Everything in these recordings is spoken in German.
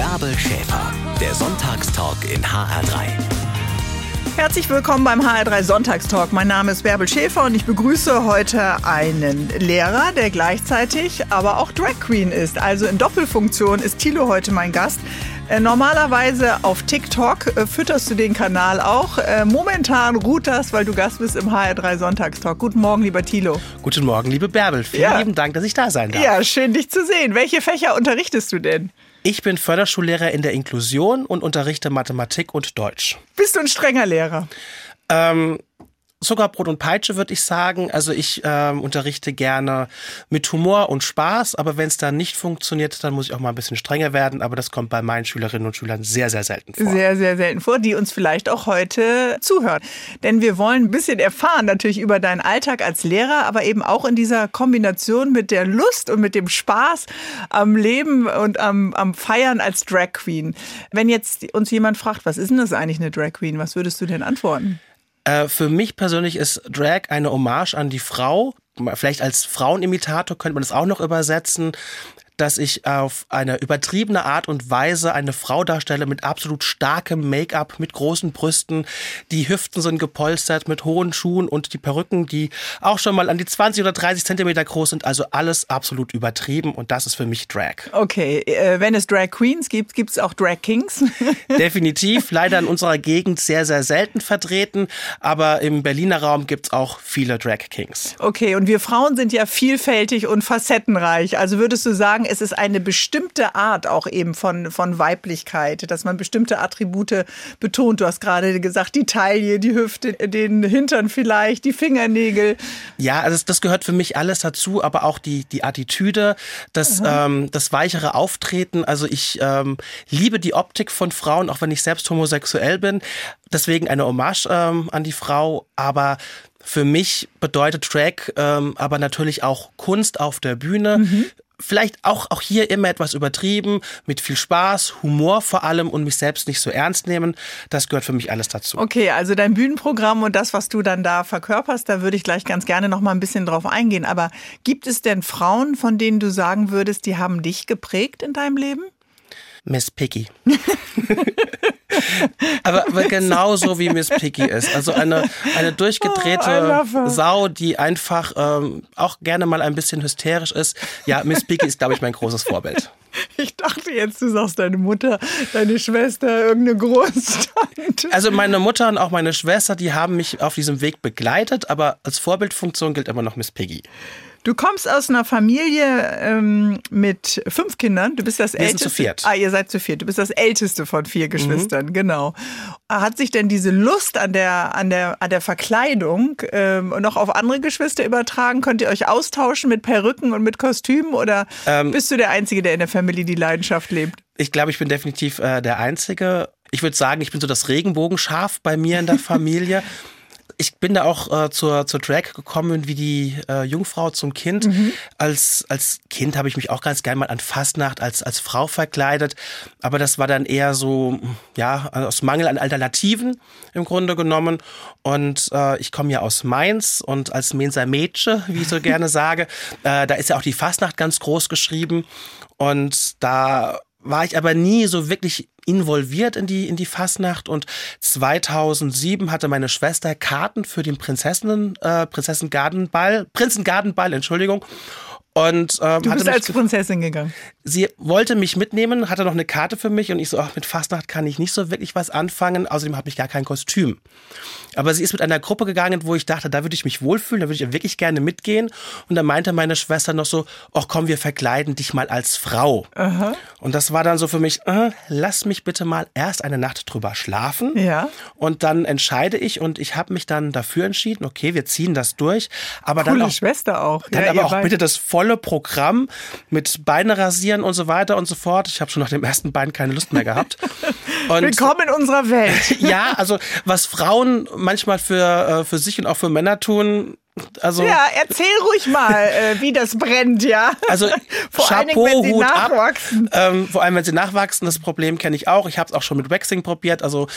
Bärbel Schäfer, der Sonntagstalk in HR3. Herzlich willkommen beim HR3 Sonntagstalk. Mein Name ist Bärbel Schäfer und ich begrüße heute einen Lehrer, der gleichzeitig aber auch Drag Queen ist. Also in Doppelfunktion ist Thilo heute mein Gast. Äh, normalerweise auf TikTok äh, fütterst du den Kanal auch. Äh, momentan ruht das, weil du Gast bist im HR3 Sonntagstalk. Guten Morgen, lieber Thilo. Guten Morgen, liebe Bärbel. Vielen Ja. lieben Dank, dass ich da sein darf. Ja, schön dich zu sehen. Welche Fächer unterrichtest du denn? Ich bin Förderschullehrer in der Inklusion und unterrichte Mathematik und Deutsch. Bist du ein strenger Lehrer? Ähm, sogar Brot und Peitsche, würde ich sagen. Also ich ähm, unterrichte gerne mit Humor und Spaß, aber wenn es dann nicht funktioniert, dann muss ich auch mal ein bisschen strenger werden. Aber das kommt bei meinen Schülerinnen und Schülern sehr, sehr selten vor. Sehr, sehr selten vor, die uns vielleicht auch heute zuhören. Denn wir wollen ein bisschen erfahren natürlich über deinen Alltag als Lehrer, aber eben auch in dieser Kombination mit der Lust und mit dem Spaß am Leben und am, am Feiern als Drag Queen. Wenn jetzt uns jemand fragt, was ist denn das eigentlich eine Drag Queen, was würdest du denn antworten? Äh, für mich persönlich ist Drag eine Hommage an die Frau. Vielleicht als Frauenimitator könnte man das auch noch übersetzen, dass ich auf eine übertriebene Art und Weise eine Frau darstelle mit absolut starkem Make-up, mit großen Brüsten. Die Hüften sind gepolstert mit hohen Schuhen und die Perücken, die auch schon mal an die 20 oder 30 Zentimeter groß sind. Also alles absolut übertrieben und das ist für mich Drag. Okay, äh, wenn es Drag Queens gibt, gibt es auch Drag Kings. Definitiv, leider in unserer Gegend sehr, sehr selten vertreten, aber im Berliner Raum gibt's auch viele Drag Kings. Okay, und wir Frauen sind ja vielfältig und facettenreich. Also würdest du sagen, es ist eine bestimmte Art auch eben von, von Weiblichkeit, dass man bestimmte Attribute betont. Du hast gerade gesagt, die Taille, die Hüfte, den Hintern vielleicht, die Fingernägel. Ja, also das, gehört für mich alles dazu, aber auch die, die Attitüde, das, ähm, das weichere Auftreten. Also ich ähm, liebe die Optik von Frauen, auch wenn ich selbst homosexuell bin. Deswegen eine Hommage ähm, an die Frau, aber für mich bedeutet Drag ähm, aber natürlich auch Kunst auf der Bühne. Vielleicht auch, auch hier immer etwas übertrieben, mit viel Spaß, Humor vor allem und mich selbst nicht so ernst nehmen. Das gehört für mich alles dazu. Okay, also dein Bühnenprogramm und das, was du dann da verkörperst, da würde ich gleich ganz gerne noch mal ein bisschen drauf eingehen. Aber gibt es denn Frauen, von denen du sagen würdest, die haben dich geprägt in deinem Leben? Miss Piggy. aber, aber genauso wie Miss Piggy ist. Also eine, eine Oh, durchgedrehte her. Sau, die einfach ähm, auch gerne mal ein bisschen hysterisch ist. Ja, Miss Piggy ist, glaube ich, mein großes Vorbild. Ich dachte jetzt, du sagst deine Mutter, deine Schwester, irgendeine Großtante. Also meine Mutter und auch meine Schwester, die haben mich auf diesem Weg begleitet, aber als Vorbildfunktion gilt immer noch Miss Piggy. Du kommst aus einer Familie ähm, mit fünf Kindern. Du bist das Wir sind älteste. zu viert. Ah, ihr seid zu viert. Du bist das älteste von vier Geschwistern, genau. Hat sich denn diese Lust an der an der an der Verkleidung ähm, noch auf andere Geschwister übertragen? Könnt ihr euch austauschen mit Perücken und mit Kostümen oder Ähm, bist du der Einzige, der in der Familie die Leidenschaft lebt? Ich glaube, ich bin definitiv äh, der Einzige. Ich würde sagen, ich bin so das Regenbogenschaf bei mir in der Familie. Ich bin da auch äh, zur, zur Drag gekommen wie die äh, Jungfrau zum Kind. Als, als Kind habe ich mich auch ganz gern mal an Fastnacht als, als Frau verkleidet. Aber das war dann eher so, ja, aus Mangel an Alternativen im Grunde genommen. Und äh, ich komme ja aus Mainz und als Mainzer Mädchen, wie ich so gerne sage, äh, da ist ja auch die Fastnacht ganz groß geschrieben. Und da war ich aber nie so wirklich involviert in die, in die Fastnacht und 2007 hatte meine Schwester Karten für den Prinzessinnen, äh, Prinzessengartenball, Prinzengartenball, Entschuldigung. Und ähm, Du bist als ge- Prinzessin gegangen. sie wollte mich mitnehmen, hatte noch eine Karte für mich und ich so, ach, mit Fastnacht kann ich nicht so wirklich was anfangen. Außerdem habe ich gar kein Kostüm. Aber sie ist mit einer Gruppe gegangen, wo ich dachte, da würde ich mich wohlfühlen, da würde ich wirklich gerne mitgehen. Und da meinte meine Schwester noch so, ach komm, wir verkleiden dich mal als Frau. Und das war dann so für mich, äh, lass mich bitte mal erst eine Nacht drüber schlafen. Ja. Und dann entscheide ich und ich habe mich dann dafür entschieden, okay, wir ziehen das durch. Aber dann Coole auch Schwester auch. dann Ja, aber auch beide. bitte das volle Programm mit Beine rasieren und so weiter und so fort. Ich habe schon nach dem ersten Bein keine Lust mehr gehabt. Und Willkommen in unserer Welt. ja, also was Frauen manchmal für, äh, für sich und auch für Männer tun, also Ja, erzähl ruhig mal, äh, wie das brennt, ja. Also Vor allen Dingen, Chapeau, wenn sie Hut ab. nachwachsen. Ähm, vor allem, wenn sie nachwachsen, das Problem kenne ich auch. Ich habe es auch schon mit Waxing probiert, also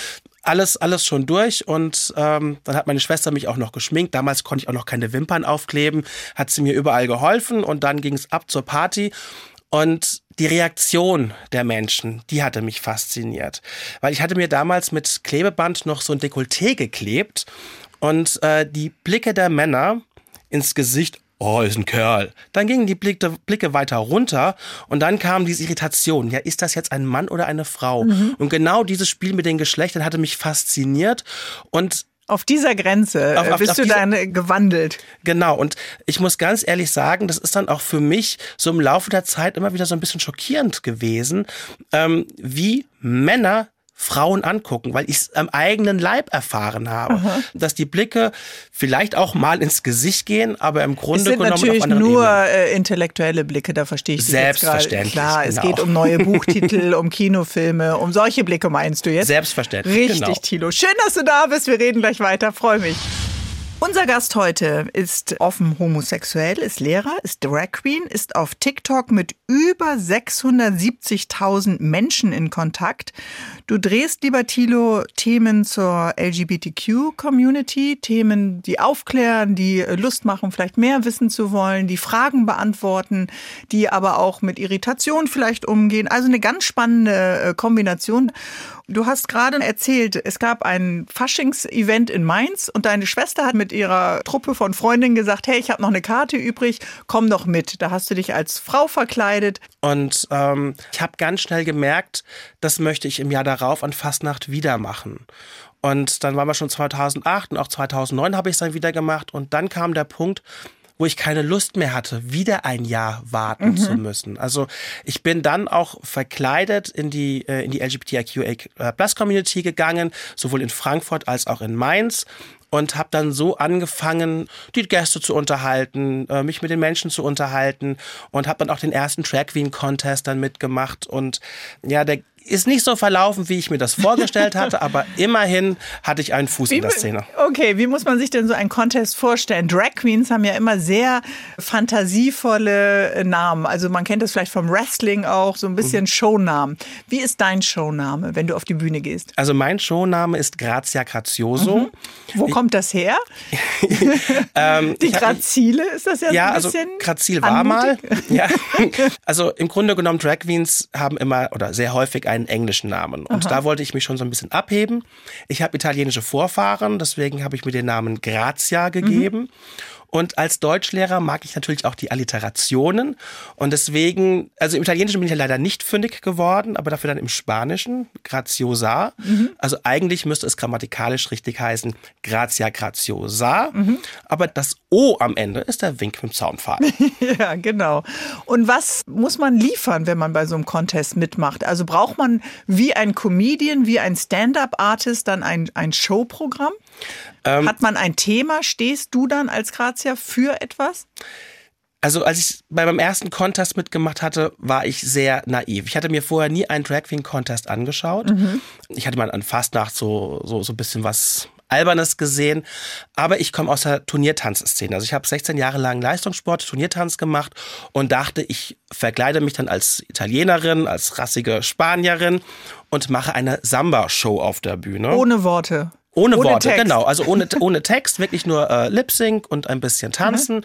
alles, alles schon durch. Und ähm, dann hat meine Schwester mich auch noch geschminkt. Damals konnte ich auch noch keine Wimpern aufkleben, hat sie mir überall geholfen und dann ging es ab zur Party. Und die Reaktion der Menschen, die hatte mich fasziniert. Weil ich hatte mir damals mit Klebeband noch so ein Dekolleté geklebt und äh, die Blicke der Männer ins Gesicht, oh, ist ein Kerl. Dann gingen die Blicke, Blicke weiter runter und dann kam diese Irritation. Ja, ist das jetzt ein Mann oder eine Frau? Mhm. Und genau dieses Spiel mit den Geschlechtern hatte mich fasziniert und auf dieser Grenze auf, auf, bist auf du dann gewandelt. Genau, und ich muss ganz ehrlich sagen, das ist dann auch für mich so im Laufe der Zeit immer wieder so ein bisschen schockierend gewesen, ähm, wie Männer Frauen angucken, weil ich es am eigenen Leib erfahren habe, Aha. dass die Blicke vielleicht auch mal ins Gesicht gehen, aber im Grunde es sind genommen natürlich nur äh, intellektuelle Blicke, da verstehe ich Selbstverständlich. Klar, genau. es geht um neue Buchtitel, um Kinofilme, um solche Blicke meinst du jetzt? Selbstverständlich. Richtig, genau. Thilo. Schön, dass du da bist. Wir reden gleich weiter. Freue mich. Unser Gast heute ist offen homosexuell, ist Lehrer, ist Drag Queen, ist auf TikTok mit über 670.000 Menschen in Kontakt. Du drehst, lieber Thilo, Themen zur LGBTQ-Community, Themen, die aufklären, die Lust machen, vielleicht mehr wissen zu wollen, die Fragen beantworten, die aber auch mit Irritation vielleicht umgehen. Also eine ganz spannende äh, Kombination. Du hast gerade erzählt, es gab ein Faschings-Event in Mainz und deine Schwester hat mit ihrer Truppe von Freundinnen gesagt, hey, ich habe noch eine Karte übrig, komm doch mit. Da hast du dich als Frau verkleidet. Und ähm, ich habe ganz schnell gemerkt, das möchte ich im Jahr darauf an Fastnacht wieder machen. Und dann waren wir schon 2008 und auch 2009 habe ich es dann wieder gemacht. Und dann kam der Punkt, wo ich keine Lust mehr hatte, wieder ein Jahr warten mhm. zu müssen. Also ich bin dann auch verkleidet in die, äh, in die LGBTIQA Plus Community gegangen, sowohl in Frankfurt als auch in Mainz und habe dann so angefangen, die Gäste zu unterhalten, äh, mich mit den Menschen zu unterhalten und habe dann auch den ersten Track Queen Contest dann mitgemacht und ja, der ist nicht so verlaufen, wie ich mir das vorgestellt hatte, aber immerhin hatte ich einen Fuß wie, in der Szene. Okay, wie muss man sich denn so einen Contest vorstellen? Drag Queens haben ja immer sehr fantasievolle äh, Namen. Also man kennt das vielleicht vom Wrestling auch, so ein bisschen mhm. Shownamen. Wie ist dein Showname, wenn du auf die Bühne gehst? Also mein Showname ist Grazia Grazioso. Mhm. Wo ich, kommt das her? ähm, die Grazile, ist das ja, ja so ein also bisschen Ja, also Grazil war mal. ja. Also im Grunde genommen, Drag Queens haben immer oder sehr häufig einen englischen Namen. Und Aha. da wollte ich mich schon so ein bisschen abheben. Ich habe italienische Vorfahren, deswegen habe ich mir den Namen Grazia gegeben. Mhm. Und als Deutschlehrer mag ich natürlich auch die Alliterationen. Und deswegen, also im Italienischen bin ich ja leider nicht fündig geworden, aber dafür dann im Spanischen, graziosa. Mhm. Also eigentlich müsste es grammatikalisch richtig heißen, grazia graziosa. Mhm. Aber das O am Ende ist der Wink mit dem Zaunpfahl. ja, genau. Und was muss man liefern, wenn man bei so einem Contest mitmacht? Also braucht man wie ein Comedian, wie ein Stand-up-Artist dann ein, ein Showprogramm? Ähm, Hat man ein Thema? Stehst du dann als Grazia für etwas? Also als ich bei meinem ersten Contest mitgemacht hatte, war ich sehr naiv. Ich hatte mir vorher nie einen Drag Queen Contest angeschaut. Mhm. Ich hatte mal an Fastnacht so, so, so ein bisschen was Albernes gesehen. Aber ich komme aus der Turniertanzszene. Also ich habe 16 Jahre lang Leistungssport, Turniertanz gemacht und dachte, ich verkleide mich dann als Italienerin, als rassige Spanierin und mache eine Samba-Show auf der Bühne. Ohne Worte. Ohne, ohne Worte, Text. genau. Also ohne, ohne Text, wirklich nur äh, Lip Sync und ein bisschen tanzen. Mhm.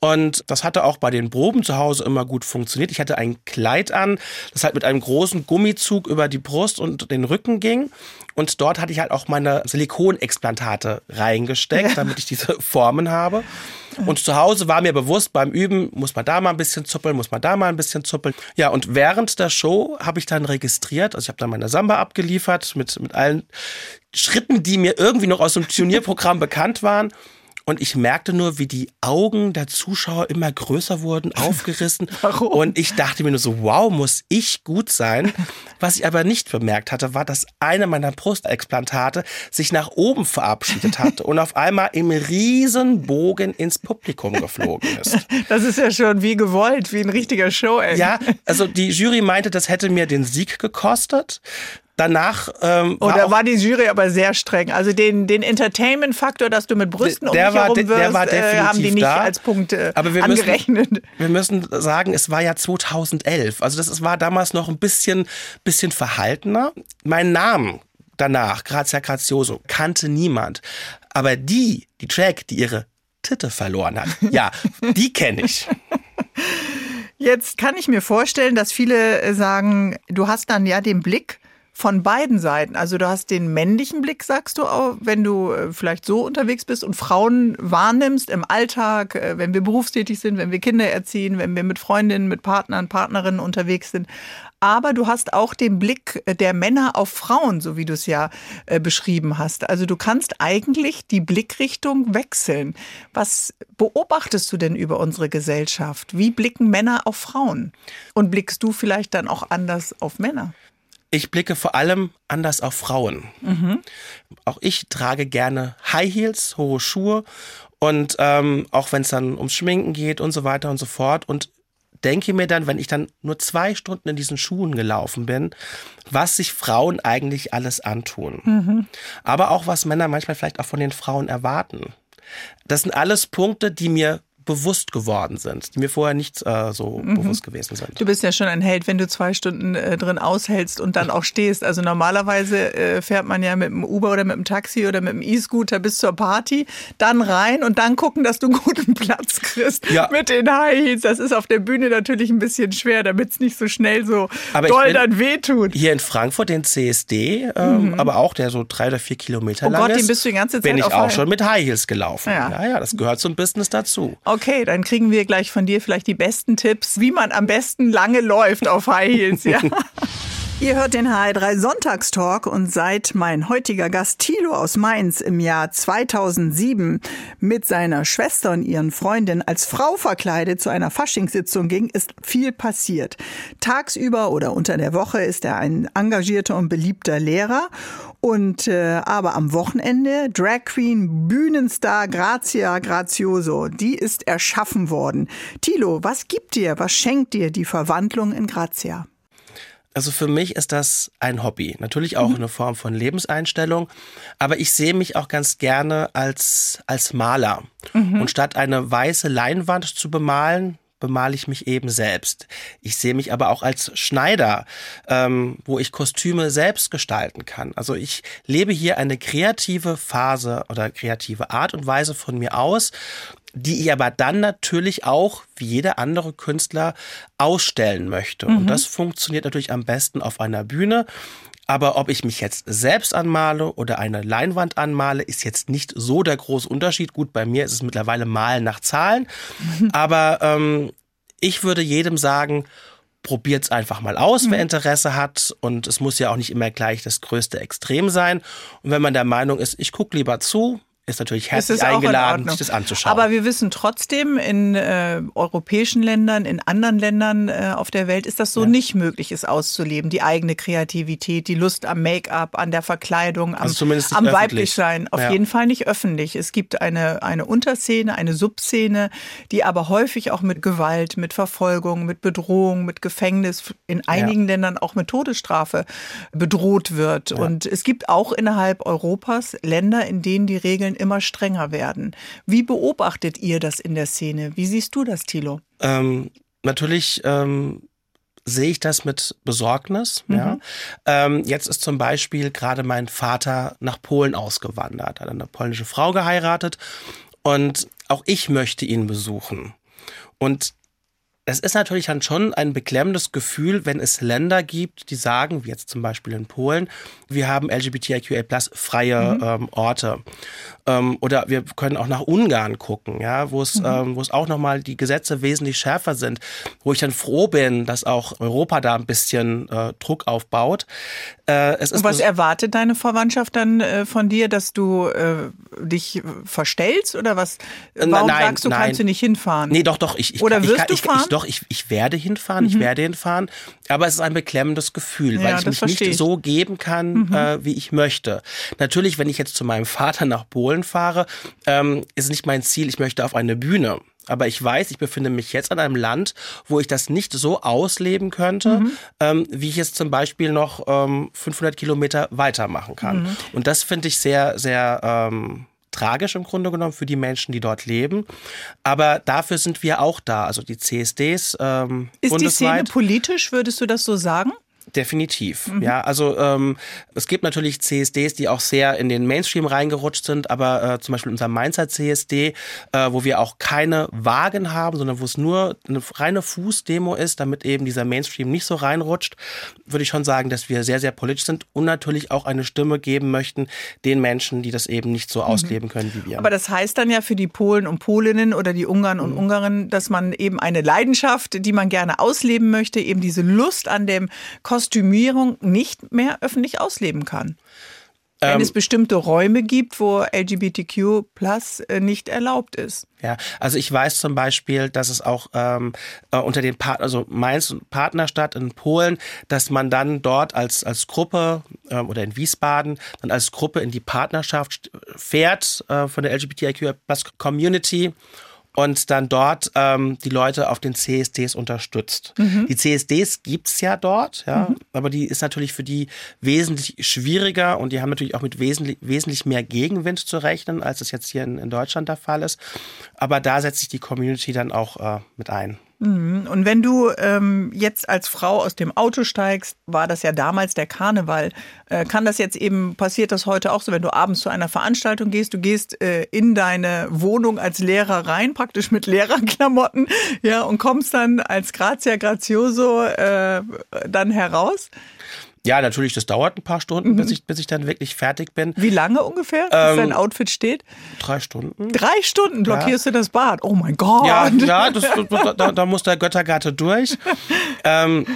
Und das hatte auch bei den Proben zu Hause immer gut funktioniert. Ich hatte ein Kleid an, das halt mit einem großen Gummizug über die Brust und den Rücken ging. Und dort hatte ich halt auch meine Silikonexplantate reingesteckt, ja. damit ich diese Formen habe. Und zu Hause war mir bewusst, beim Üben muss man da mal ein bisschen zuppeln, muss man da mal ein bisschen zuppeln. Ja, und während der Show habe ich dann registriert, also ich habe dann meine Samba abgeliefert mit, mit allen Schritten, die mir irgendwie noch aus dem Turnierprogramm bekannt waren. Und ich merkte nur, wie die Augen der Zuschauer immer größer wurden, aufgerissen. Warum? Und ich dachte mir nur so, wow, muss ich gut sein. Was ich aber nicht bemerkt hatte, war, dass eine meiner Brustexplantate sich nach oben verabschiedet hatte und auf einmal im Riesenbogen ins Publikum geflogen ist. Das ist ja schon wie gewollt, wie ein richtiger Show. -End. Ja, also die Jury meinte, das hätte mir den Sieg gekostet. Danach ähm, war, Oder war die Jury aber sehr streng. Also den, den Entertainment-Faktor, dass du mit Brüsten der um dich herum wirst, der war definitiv äh, haben die nicht da. als Punkt äh, aber wir angerechnet. Müssen, wir müssen sagen, es war ja 2011. Also das war damals noch ein bisschen, bisschen verhaltener. Mein Name danach, Grazia Grazioso, kannte niemand. Aber die, die Track, die ihre Titte verloren hat, ja, die kenne ich. Jetzt kann ich mir vorstellen, dass viele äh, sagen, du hast dann ja den Blick von beiden Seiten. Also du hast den männlichen Blick, sagst du, wenn du äh, vielleicht so unterwegs bist und Frauen wahrnimmst im Alltag, äh, wenn wir berufstätig sind, wenn wir Kinder erziehen, wenn wir mit Freundinnen, mit Partnern, Partnerinnen unterwegs sind. Aber du hast auch den Blick äh, der Männer auf Frauen, so wie du es ja beschrieben hast. Also du kannst eigentlich die Blickrichtung wechseln. Was beobachtest du denn über unsere Gesellschaft? Wie blicken Männer auf Frauen? Und blickst du vielleicht dann auch anders auf Männer? Ich blicke vor allem anders auf Frauen. Mhm. Auch ich trage gerne High Heels, hohe Schuhe und ähm, auch wenn es dann ums Schminken geht und so weiter und so fort und denke mir dann, wenn ich dann nur zwei Stunden in diesen Schuhen gelaufen bin, was sich Frauen eigentlich alles antun. Mhm. Aber auch was Männer manchmal vielleicht auch von den Frauen erwarten. Das sind alles Punkte, die mir bewusst geworden sind, die mir vorher nicht äh, so mhm. bewusst gewesen sind. Du bist ja schon ein Held, wenn du zwei Stunden äh, drin aushältst und dann auch stehst. Also normalerweise äh, fährt man ja mit dem Uber oder mit dem Taxi oder mit dem E-Scooter bis zur Party, dann rein und dann gucken, dass du einen guten Platz kriegst ja. mit den High Heels. Das ist auf der Bühne natürlich ein bisschen schwer, damit es nicht so schnell so aber doll dann wehtut. Hier in Frankfurt den CSD, ähm, mhm. aber auch der so drei oder vier Kilometer oh lang Gott, ist, den bist du die ganze Zeit bin ich auch schon mit High Heels gelaufen. Ja. ja, das gehört zum Business dazu. Okay. Okay, dann kriegen wir gleich von dir vielleicht die besten Tipps, wie man am besten lange läuft auf High Heels. Ja. Ihr hört den HR3 Sonntagstalk und seit mein heutiger Gast Thilo aus Mainz im Jahr 2007 mit seiner Schwester und ihren Freundinnen als Frau verkleidet zu einer Faschingssitzung ging, ist viel passiert. Tagsüber oder unter der Woche ist er ein engagierter und beliebter Lehrer und äh, aber am Wochenende Drag Queen Bühnenstar Grazia Grazioso, die ist erschaffen worden. Tilo, was gibt dir, was schenkt dir die Verwandlung in Grazia? Also für mich ist das ein Hobby, natürlich auch mhm. eine Form von Lebenseinstellung, aber ich sehe mich auch ganz gerne als als Maler. Mhm. Und statt eine weiße Leinwand zu bemalen, bemale ich mich eben selbst. Ich sehe mich aber auch als Schneider, ähm, wo ich Kostüme selbst gestalten kann. Also ich lebe hier eine kreative Phase oder kreative Art und Weise von mir aus, die ich aber dann natürlich auch, wie jeder andere Künstler, ausstellen möchte. Mhm. Und das funktioniert natürlich am besten auf einer Bühne. Aber ob ich mich jetzt selbst anmale oder eine Leinwand anmale, ist jetzt nicht so der große Unterschied. Gut, bei mir ist es mittlerweile Malen nach Zahlen. Aber ähm, ich würde jedem sagen, probiert's einfach mal aus, mhm. wer Interesse hat. Und es muss ja auch nicht immer gleich das größte Extrem sein. Und wenn man der Meinung ist, ich gucke lieber zu, ist natürlich herzlich eingeladen, sich das anzuschauen. Aber wir wissen trotzdem, in äh, europäischen Ländern, in anderen Ländern äh, auf der Welt ist das so ja. nicht möglich, es auszuleben. Die eigene Kreativität, die Lust am Make-up, an der Verkleidung, am, also am Weiblichsein. Auf ja. jeden Fall nicht öffentlich. Es gibt eine, eine Unterszene, eine Subszene, die aber häufig auch mit Gewalt, mit Verfolgung, mit Bedrohung, mit Gefängnis, in einigen ja. Ländern auch mit Todesstrafe bedroht wird. Und es gibt auch innerhalb Europas Länder, in denen die Regeln immer strenger werden. Wie beobachtet ihr das in der Szene? Wie siehst du das, Thilo? Ähm, natürlich ähm, sehe ich das mit Besorgnis. Mhm. Ja. Ähm, jetzt ist zum Beispiel gerade mein Vater nach Polen ausgewandert, hat eine polnische Frau geheiratet und auch ich möchte ihn besuchen. Und es ist natürlich dann schon ein beklemmendes Gefühl, wenn es Länder gibt, die sagen, wie jetzt zum Beispiel in Polen, wir haben LGBTIQA plus freie mhm. ähm, Orte. Ähm, oder wir können auch nach Ungarn gucken, ja, wo es, mhm. ähm, wo es auch nochmal die Gesetze wesentlich schärfer sind, wo ich dann froh bin, dass auch Europa da ein bisschen äh, Druck aufbaut. Äh, es ist Und was erwartet deine Verwandtschaft dann äh, von dir, dass du äh, dich verstellst oder was? Warum nein, sagst du, nein. kannst du nicht hinfahren? Nee, doch, doch. Ich, ich, oder wirst ich, du fahren? Ich, doch, ich, ich werde hinfahren, mhm. ich werde hinfahren, aber es ist ein beklemmendes Gefühl, ja, weil ich mich nicht ich. so geben kann, mhm. äh, wie ich möchte. Natürlich, wenn ich jetzt zu meinem Vater nach Polen fahre, ähm, ist nicht mein Ziel, ich möchte auf eine Bühne. Aber ich weiß, ich befinde mich jetzt an einem Land, wo ich das nicht so ausleben könnte, mhm. ähm, wie ich es zum Beispiel noch ähm, 500 Kilometer weitermachen kann. Mhm. Und das finde ich sehr, sehr ähm, tragisch im Grunde genommen für die Menschen, die dort leben. Aber dafür sind wir auch da. Also die CSDs ähm, Ist bundesweit. die Szene politisch, würdest du das so sagen? Definitiv. Mhm. Ja, also ähm, es gibt natürlich CSDs, die auch sehr in den Mainstream reingerutscht sind, aber äh, zum Beispiel unser Mainzer CSD, äh, wo wir auch keine Wagen haben, sondern wo es nur eine reine Fußdemo ist, damit eben dieser Mainstream nicht so reinrutscht, würde ich schon sagen, dass wir sehr, sehr politisch sind und natürlich auch eine Stimme geben möchten den Menschen, die das eben nicht so mhm. ausleben können wie wir. Aber das heißt dann ja für die Polen und Polinnen oder die Ungarn und mhm. Ungarinnen, dass man eben eine Leidenschaft, die man gerne ausleben möchte, eben diese Lust an dem Kostümierung nicht mehr öffentlich ausleben kann. Wenn ähm, es bestimmte Räume gibt, wo LGBTQ plus äh, nicht erlaubt ist. Ja, also ich weiß zum Beispiel, dass es auch ähm, äh, unter den Partner, also Mainz und Partnerstadt in Polen, dass man dann dort als, als Gruppe ähm, oder in Wiesbaden dann als Gruppe in die Partnerschaft fährt äh, von der LGBTIQ plus Community und dann dort ähm, die Leute auf den CSDs unterstützt. Mhm. Die CSDs gibt's ja dort, ja, mhm. aber die ist natürlich für die wesentlich schwieriger und die haben natürlich auch mit wesentlich, wesentlich mehr Gegenwind zu rechnen, als es jetzt hier in, in Deutschland der Fall ist. Aber da setzt sich die Community dann auch äh, mit ein. Mhm. Und wenn du ähm, jetzt als Frau aus dem Auto steigst, war das ja damals der Karneval. Äh, kann das jetzt eben, passiert das heute auch so, wenn du abends zu einer Veranstaltung gehst, du gehst äh, in deine Wohnung als Lehrer rein, praktisch mit Lehrerklamotten, ja, und kommst dann als Grazia Grazioso äh, dann heraus? Ja, natürlich, das dauert ein paar Stunden, mhm. bis, ich, bis ich dann wirklich fertig bin. Wie lange ungefähr, bis ähm, dein Outfit steht? Drei Stunden. Drei Stunden blockierst ja. du das Bad. Oh mein Gott. Ja, ja das, da, da muss der Göttergatte durch. ähm,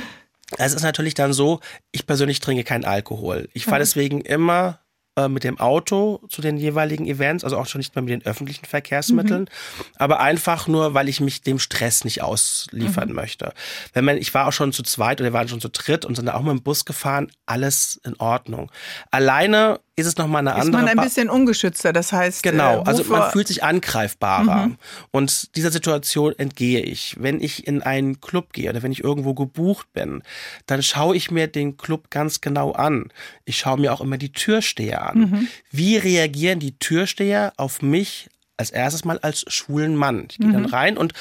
es ist natürlich dann so, ich persönlich trinke keinen Alkohol. Ich fahre mhm. deswegen immer äh, mit dem Auto zu den jeweiligen Events, also auch schon nicht mehr mit den öffentlichen Verkehrsmitteln, mhm. aber einfach nur, weil ich mich dem Stress nicht ausliefern mhm. möchte. Wenn man, ich war auch schon zu zweit oder wir waren schon zu dritt und sind auch mit dem Bus gefahren, alles in Ordnung. Alleine ist es nochmal eine andere. Ist man ein bisschen ungeschützter, das heißt. Genau, äh, also man fühlt sich angreifbarer. Mhm. Und dieser Situation entgehe ich. Wenn ich in einen Club gehe oder wenn ich irgendwo gebucht bin, dann schaue ich mir den Club ganz genau an. Ich schaue mir auch immer die Türsteher an. Mhm. Wie reagieren die Türsteher auf mich als erstes mal als schwulen Mann? Ich gehe mhm. dann rein und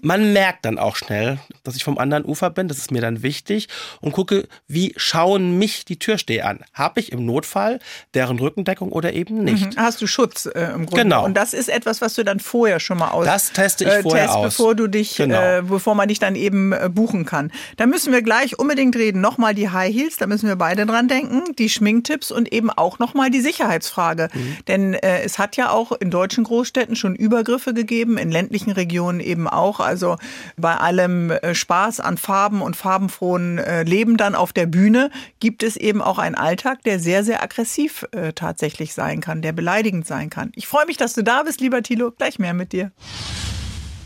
man merkt dann auch schnell, dass ich vom anderen Ufer bin, das ist mir dann wichtig und gucke, wie schauen mich die Türsteher an. Habe ich im Notfall deren Rückendeckung oder eben nicht? Mhm. Hast du Schutz äh, im Grunde? Genau. Und das ist etwas, was du dann vorher schon mal aus. Das teste ich äh, vorher test, aus. bevor du dich, genau. äh, bevor man dich dann eben äh, buchen kann. Da müssen wir gleich unbedingt reden. Nochmal die High Heels, da müssen wir beide dran denken, die Schminktipps und eben auch nochmal die Sicherheitsfrage. Mhm. Denn äh, es hat ja auch in deutschen Großstädten schon Übergriffe gegeben, in ländlichen Regionen eben auch. Also bei allem äh, Spaß an Farben und farbenfrohen äh, Leben dann auf der Bühne gibt es eben auch einen Alltag, der sehr, sehr aggressiv äh, tatsächlich sein kann, der beleidigend sein kann. Ich freue mich, dass du da bist, lieber Thilo. Gleich mehr mit dir.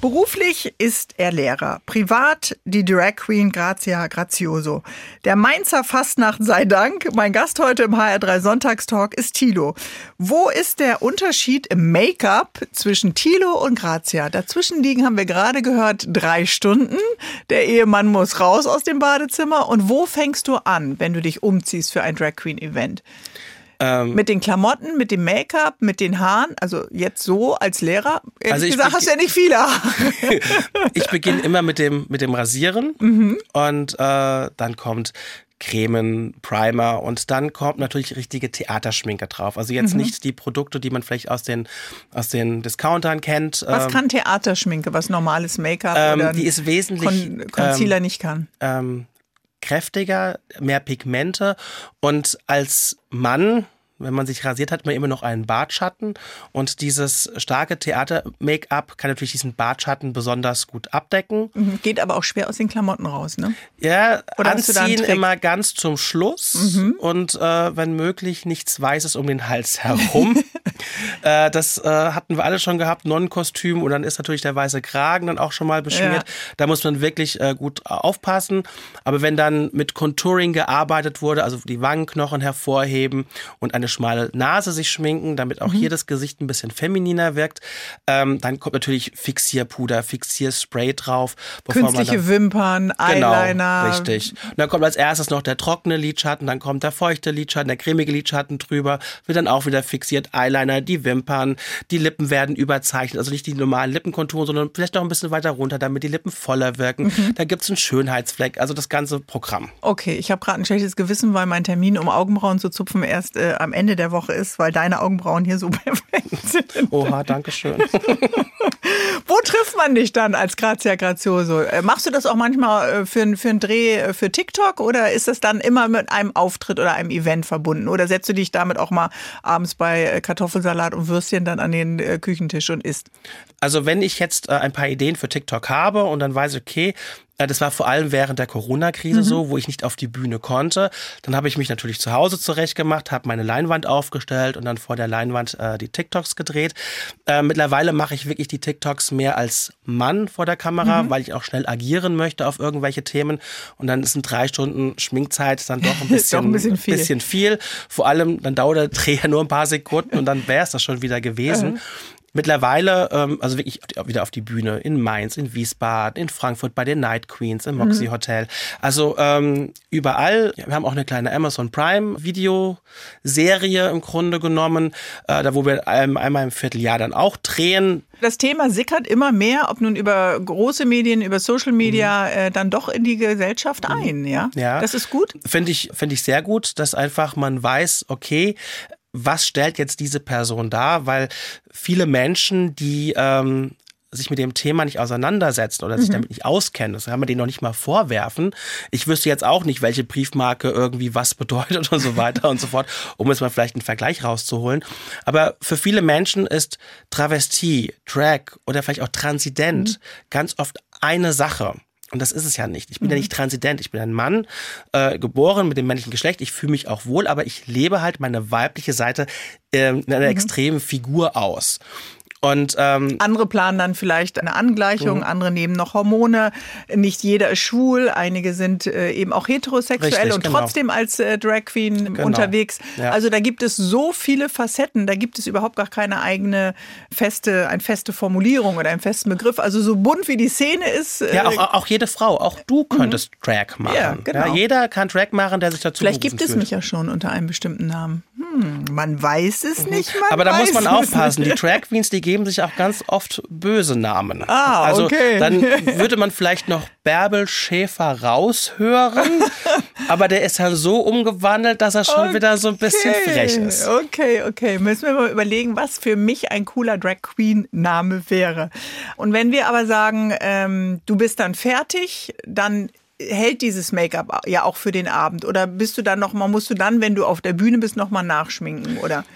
Beruflich ist er Lehrer, privat die Drag Queen Grazia Grazioso. Der Mainzer Fastnacht sei Dank. Mein Gast heute im HR3 Sonntagstalk ist Thilo. Wo ist der Unterschied im Make-up zwischen Thilo und Grazia? Dazwischen liegen, haben wir gerade gehört, drei Stunden. Der Ehemann muss raus aus dem Badezimmer. Und wo fängst du an, wenn du dich umziehst für ein Drag Queen Event? Ähm, mit den Klamotten, mit dem Make-up, mit den Haaren, also jetzt so als Lehrer, ehrlich also gesagt, hast ja nicht viele Haare. ich beginne immer mit dem, mit dem Rasieren mhm. und äh, dann kommt Cremen, Primer und dann kommt natürlich richtige Theaterschminke drauf. Also jetzt mhm. nicht die Produkte, die man vielleicht aus den, aus den Discountern kennt. Was ähm, kann Theaterschminke, was normales Make-up ähm, oder die ist wesentlich Con Concealer ähm, nicht kann? Ähm, kräftiger, mehr Pigmente und als Mann wenn man sich rasiert, hat man immer noch einen Bartschatten. Und dieses starke Theater-Make-up kann natürlich diesen Bartschatten besonders gut abdecken. Mhm. Geht aber auch schwer aus den Klamotten raus, ne? Ja, Oder anziehen immer ganz zum Schluss mhm. und äh, wenn möglich nichts Weißes um den Hals herum. äh, das äh, hatten wir alle schon gehabt, Nonnenkostüm und dann ist natürlich der weiße Kragen dann auch schon mal beschmiert. Ja. Da muss man wirklich äh, gut aufpassen. Aber wenn dann mit Contouring gearbeitet wurde, also die Wangenknochen hervorheben und eine schmale Nase sich schminken, damit auch mhm. hier das Gesicht ein bisschen femininer wirkt. Ähm, dann kommt natürlich Fixierpuder, Fixierspray drauf. Künstliche Wimpern, genau, Eyeliner. Genau, richtig. Und dann kommt als erstes noch der trockene Lidschatten, dann kommt der feuchte Lidschatten, der cremige Lidschatten drüber, wird dann auch wieder fixiert, Eyeliner die Wimpern, die Lippen werden überzeichnet, also nicht die normalen Lippenkonturen, sondern vielleicht noch ein bisschen weiter runter, damit die Lippen voller wirken. Mhm. Da gibt's einen Schönheitsfleck, also das ganze Programm. Okay, ich habe gerade ein schlechtes Gewissen, weil mein Termin, um Augenbrauen zu zupfen, erst äh, am Ende der Woche ist, weil deine Augenbrauen hier so perfekt sind. Oha, danke schön. Wo trifft man dich dann als Grazia Grazioso? Äh, machst du das auch manchmal äh, für, für einen Dreh äh, für TikTok oder ist das dann immer mit einem Auftritt oder einem Event verbunden? Oder setzt du dich damit auch mal abends bei Kartoffelsalat und Würstchen dann an den Küchentisch und isst? Also wenn ich jetzt ein paar Ideen für TikTok habe und dann weiß okay, das war vor allem während der Corona-Krise mhm. so, wo ich nicht auf die Bühne konnte. Dann habe ich mich natürlich zu Hause zurechtgemacht, habe meine Leinwand aufgestellt und dann vor der Leinwand äh, die TikToks gedreht. Äh, mittlerweile mache ich wirklich die TikToks mehr als Mann vor der Kamera, mhm. weil ich auch schnell agieren möchte auf irgendwelche Themen. Und dann ist ein drei Stunden Schminkzeit dann doch ein bisschen, doch ein bisschen, viel. bisschen viel. Vor allem, dann dauert der Dreh ja nur ein paar Sekunden und dann wäre es das schon wieder gewesen. Mhm. Mittlerweile, ähm, also wirklich wieder auf die Bühne in Mainz, in Wiesbaden, in Frankfurt bei den Night Queens, im Moxie mhm. Hotel. Also ähm, überall. Wir haben auch eine kleine Amazon Prime Videoserie im Grunde genommen, äh, da wo wir einmal im Vierteljahr dann auch drehen. Das Thema sickert immer mehr, ob nun über große Medien, über Social Media, mhm. äh, dann doch in die Gesellschaft mhm. ein. Ja, ja. das ist gut. Finde ich, finde ich sehr gut, dass einfach man weiß, okay, was stellt jetzt diese Person dar? Weil viele Menschen, die ähm, sich mit dem Thema nicht auseinandersetzen oder sich mhm. damit nicht auskennen. Das kann man denen noch nicht mal vorwerfen. Ich wüsste jetzt auch nicht, welche Briefmarke irgendwie was bedeutet und so weiter und so fort, um jetzt mal vielleicht einen Vergleich rauszuholen. Aber für viele Menschen ist Travestie, Drag oder vielleicht auch Transident mhm. ganz oft eine Sache. Und das ist es ja nicht. Ich bin mhm. ja nicht transident. Ich bin ein Mann, äh, geboren mit dem männlichen Geschlecht. Ich fühle mich auch wohl, aber ich lebe halt meine weibliche Seite äh, in einer mhm. extremen Figur aus. Und ähm, andere planen dann vielleicht eine Angleichung, mhm. andere nehmen noch Hormone. Nicht jeder ist schwul, einige sind äh, eben auch heterosexuell Richtig, und genau. trotzdem als äh, Drag Queen genau. unterwegs. Ja. Also da gibt es so viele Facetten, da gibt es überhaupt gar keine eigene feste, eine feste Formulierung oder einen festen Begriff. Also so bunt wie die Szene ist. Äh, ja, auch, auch jede Frau, auch du mhm. könntest mhm. Drag machen. Ja, genau. Ja, jeder kann Drag machen, der sich dazu Vielleicht gibt es fühlt. mich ja schon unter einem bestimmten Namen. Hm, man weiß es mhm. nicht. Aber da muss man aufpassen. Die Drag Queens, die geben sich auch ganz oft böse Namen. Ah, also okay. dann würde man vielleicht noch Bärbel Schäfer raushören, aber der ist ja so umgewandelt, dass er schon okay. wieder so ein bisschen frech ist. Okay, okay. Müssen wir mal überlegen, was für mich ein cooler Drag Queen Name wäre. Und wenn wir aber sagen, ähm, du bist dann fertig, dann hält dieses Make-up ja auch für den Abend? Oder bist du dann noch mal, musst du dann, wenn du auf der Bühne bist, noch mal nachschminken? Oder?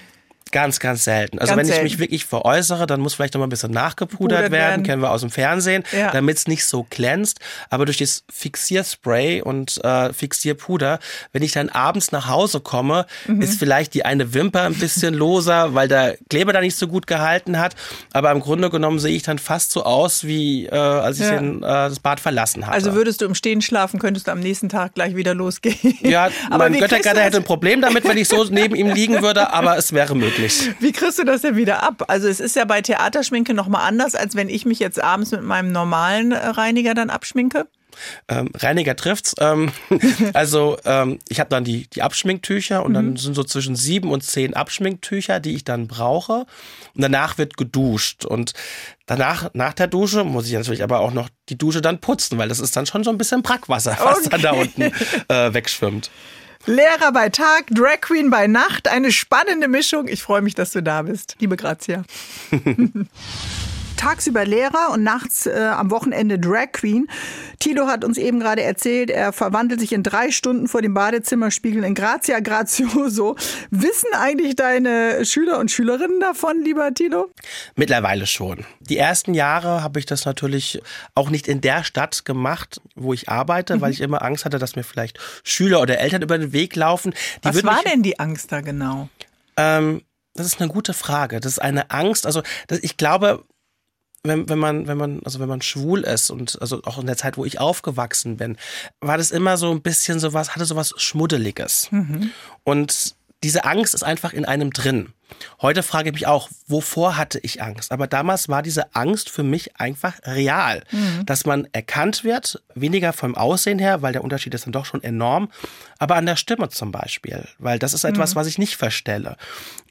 Ganz, ganz selten. Also ganz wenn ich selten. mich wirklich veräußere, dann muss vielleicht noch mal ein bisschen nachgepudert werden, werden, kennen wir aus dem Fernsehen, ja. damit es nicht so glänzt. Aber durch das Fixierspray und äh, Fixierpuder, wenn ich dann abends nach Hause komme, mhm. ist vielleicht die eine Wimper ein bisschen loser, weil der Kleber da nicht so gut gehalten hat. Aber im Grunde genommen sehe ich dann fast so aus, wie äh, als ich ja. den, äh, das Bad verlassen hatte. Also würdest du im Stehen schlafen, könntest du am nächsten Tag gleich wieder losgehen. Ja, aber mein Göttergatter hätte ein Problem damit, wenn ich so neben ihm liegen würde, aber es wäre möglich möglich. Wie kriegst du das denn wieder ab? Also es ist ja bei Theaterschminke nochmal anders, als wenn ich mich jetzt abends mit meinem normalen äh, Reiniger dann abschminke. Ähm, Reiniger trifft's. Ähm, also ähm, ich habe dann die, die Abschminktücher und mhm. dann sind so zwischen sieben und zehn Abschminktücher, die ich dann brauche. Und danach wird geduscht. Und danach, nach der Dusche, muss ich natürlich aber auch noch die Dusche dann putzen, weil das ist dann schon so ein bisschen Brackwasser, was okay. dann da unten äh, wegschwimmt. Lehrer bei Tag, Drag Queen bei Nacht. Eine spannende Mischung. Ich freue mich, dass du da bist. Liebe Grazia. tagsüber Lehrer und nachts äh, am Wochenende Drag Queen. Tilo hat uns eben gerade erzählt, er verwandelt sich in drei Stunden vor dem Badezimmerspiegel in Grazia Grazioso. Wissen eigentlich deine Schüler und Schülerinnen davon, lieber Tilo? Mittlerweile schon. Die ersten Jahre habe ich das natürlich auch nicht in der Stadt gemacht, wo ich arbeite, mhm. weil ich immer Angst hatte, dass mir vielleicht Schüler oder Eltern über den Weg laufen. Die Was war denn die Angst da genau? Ähm, das ist eine gute Frage. Das ist eine Angst. Also das, ich glaube, wenn, wenn man, wenn man, also wenn man schwul ist und also auch in der Zeit, wo ich aufgewachsen bin, war das immer so ein bisschen sowas, hatte sowas Schmuddeliges. Mhm. Und diese Angst ist einfach in einem drin. Heute frage ich mich auch, wovor hatte ich Angst? Aber damals war diese Angst für mich einfach real. Mhm. Dass man erkannt wird, weniger vom Aussehen her, weil der Unterschied ist dann doch schon enorm, aber an der Stimme zum Beispiel, weil das ist etwas, mhm. was ich nicht verstelle.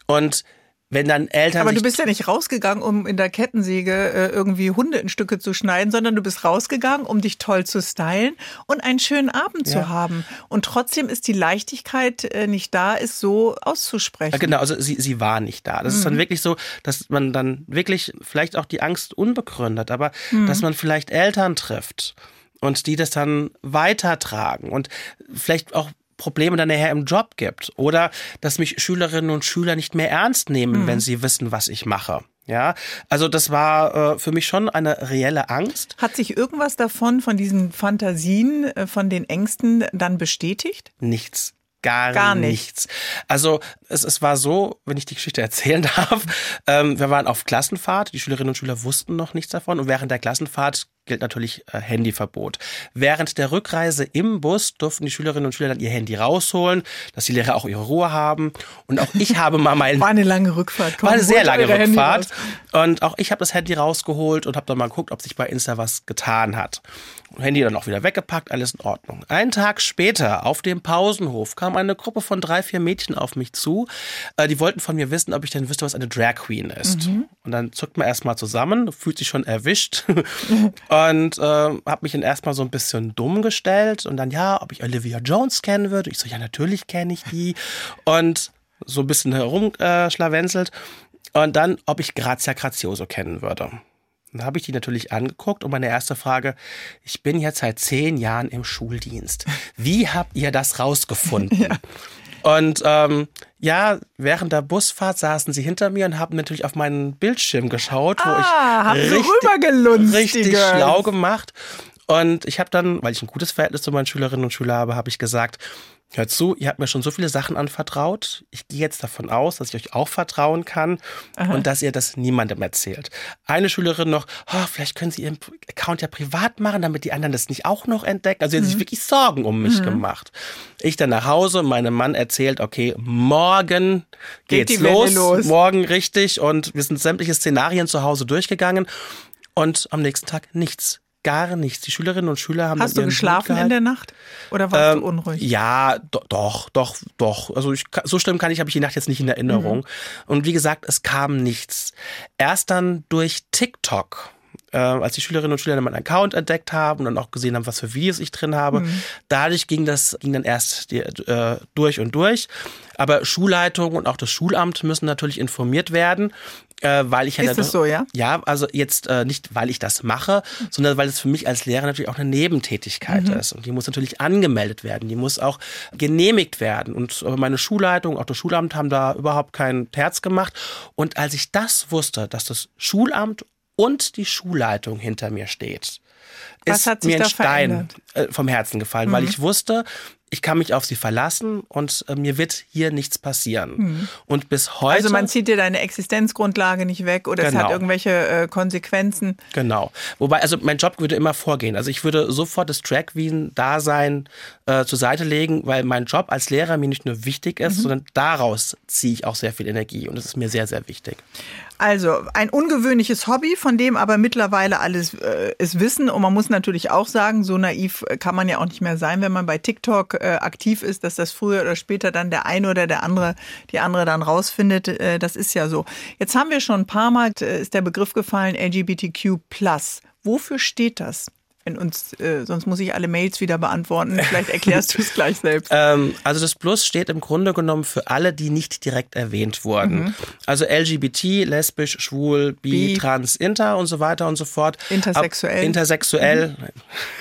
Und wenn dann Eltern. Aber du bist ja nicht rausgegangen, um in der Kettensäge äh, irgendwie Hunde in Stücke zu schneiden, sondern du bist rausgegangen, um dich toll zu stylen und einen schönen Abend Ja. zu haben. Und trotzdem ist die Leichtigkeit äh, nicht da, es so auszusprechen. Ja, genau, also sie, sie war nicht da. Das ist Mhm. dann wirklich so, dass man dann wirklich vielleicht auch die Angst unbegründet, aber Mhm. dass man vielleicht Eltern trifft und die das dann weitertragen und vielleicht auch Probleme dann nachher im Job gibt oder dass mich Schülerinnen und Schüler nicht mehr ernst nehmen, Mhm. wenn sie wissen, was ich mache. Ja, also das war äh, für mich schon eine reelle Angst. Hat sich irgendwas davon, von diesen Fantasien, äh, von den Ängsten dann bestätigt? Nichts. Gar, Gar nicht. nichts. Also es, es war so, wenn ich die Geschichte erzählen darf, ähm, wir waren auf Klassenfahrt, die Schülerinnen und Schüler wussten noch nichts davon und während der Klassenfahrt gilt natürlich äh, Handyverbot. Während der Rückreise im Bus durften die Schülerinnen und Schüler dann ihr Handy rausholen, dass die Lehrer auch ihre Ruhe haben und auch ich habe mal mein War eine lange Rückfahrt. war eine Komm, sehr lange Rückfahrt. Und auch ich habe das Handy rausgeholt und habe dann mal geguckt, ob sich bei Insta was getan hat. Handy dann auch wieder weggepackt, alles in Ordnung. Einen Tag später auf dem Pausenhof kam eine Gruppe von drei, vier Mädchen auf mich zu. Äh, die wollten von mir wissen, ob ich denn wüsste, was eine Drag Queen ist. Und dann zuckt man erstmal zusammen, fühlt sich schon erwischt und äh, habe mich dann erstmal so ein bisschen dumm gestellt und dann ja, ob ich Olivia Jones kennen würde. Ich so, ja, natürlich kenne ich die. Und so ein bisschen herumschlawenzelt. Und dann, ob ich Grazia Grazioso kennen würde. Dann habe ich die natürlich angeguckt und meine erste Frage, ich bin jetzt seit zehn Jahren im Schuldienst. Wie habt ihr das rausgefunden? Und ähm, ja, während der Busfahrt saßen sie hinter mir und haben natürlich auf meinen Bildschirm geschaut, wo Ah, ich richtig, richtig schlau gemacht. Und ich habe dann, weil ich ein gutes Verhältnis zu meinen Schülerinnen und Schülern habe, habe ich gesagt, hört zu, ihr habt mir schon so viele Sachen anvertraut. Ich gehe jetzt davon aus, dass ich euch auch vertrauen kann und dass ihr das niemandem erzählt. Eine Schülerin noch, oh, vielleicht können Sie Ihren Account ja privat machen, damit die anderen das nicht auch noch entdecken. Also sie hat sich wirklich Sorgen um mich gemacht. Ich dann nach Hause, meinem Mann erzählt, okay, morgen Geht geht's los, los. morgen richtig und wir sind sämtliche Szenarien zu Hause durchgegangen und am nächsten Tag nichts. Gar nichts. Die Schülerinnen und Schüler haben Hast du geschlafen in der Nacht? Oder warst Ähm, du unruhig? Ja, do, doch, doch, doch. Also ich, so schlimm kann ich, habe ich die Nacht jetzt nicht in Erinnerung. Mhm. Und wie gesagt, es kam nichts. Erst dann durch TikTok. Äh, als die Schülerinnen und Schüler dann meinen Account entdeckt haben und dann auch gesehen haben, was für Videos ich drin habe, Mhm. dadurch ging das ging dann erst die, äh, durch und durch. Aber Schulleitung und auch das Schulamt müssen natürlich informiert werden, äh, weil ich ja Ist dann es so, ja? ja, also jetzt äh, nicht, weil ich das mache, sondern weil es für mich als Lehrer natürlich auch eine Nebentätigkeit ist. Und die muss natürlich angemeldet werden, die muss auch genehmigt werden. Und äh, meine Schulleitung, auch das Schulamt haben da überhaupt kein Terz gemacht. Und als ich das wusste, dass das Schulamt und die Schulleitung hinter mir steht, Was ist mir ein Stein verändert? äh, vom Herzen gefallen, weil ich wusste, ich kann mich auf sie verlassen und äh, mir wird hier nichts passieren. Und bis heute. Also man zieht dir deine Existenzgrundlage nicht weg oder es Genau. hat irgendwelche äh, Konsequenzen. Genau. Wobei, also mein Job würde immer vorgehen. Also ich würde sofort das Drag Queen Dasein äh, zur Seite legen, weil mein Job als Lehrer mir nicht nur wichtig ist, sondern daraus ziehe ich auch sehr viel Energie und das ist mir sehr, sehr wichtig. Also ein ungewöhnliches Hobby, von dem aber mittlerweile alles äh, es wissen. Und man muss natürlich auch sagen, so naiv äh, kann man ja auch nicht mehr sein, wenn man bei TikTok äh, aktiv ist, dass das früher oder später dann der eine oder der andere, die andere dann rausfindet. Äh, das ist ja so. Jetzt haben wir schon ein paar Mal, äh, ist der Begriff gefallen, LGBTQ+. Wofür steht das? Wenn uns, äh, sonst muss ich alle Mails wieder beantworten. Vielleicht erklärst du es gleich selbst. Ähm, also das Plus steht im Grunde genommen für alle, die nicht direkt erwähnt wurden. Also LGBT, lesbisch, schwul, bi, Bi. trans, inter und so weiter und so fort. Intersexuell. Ab, intersexuell.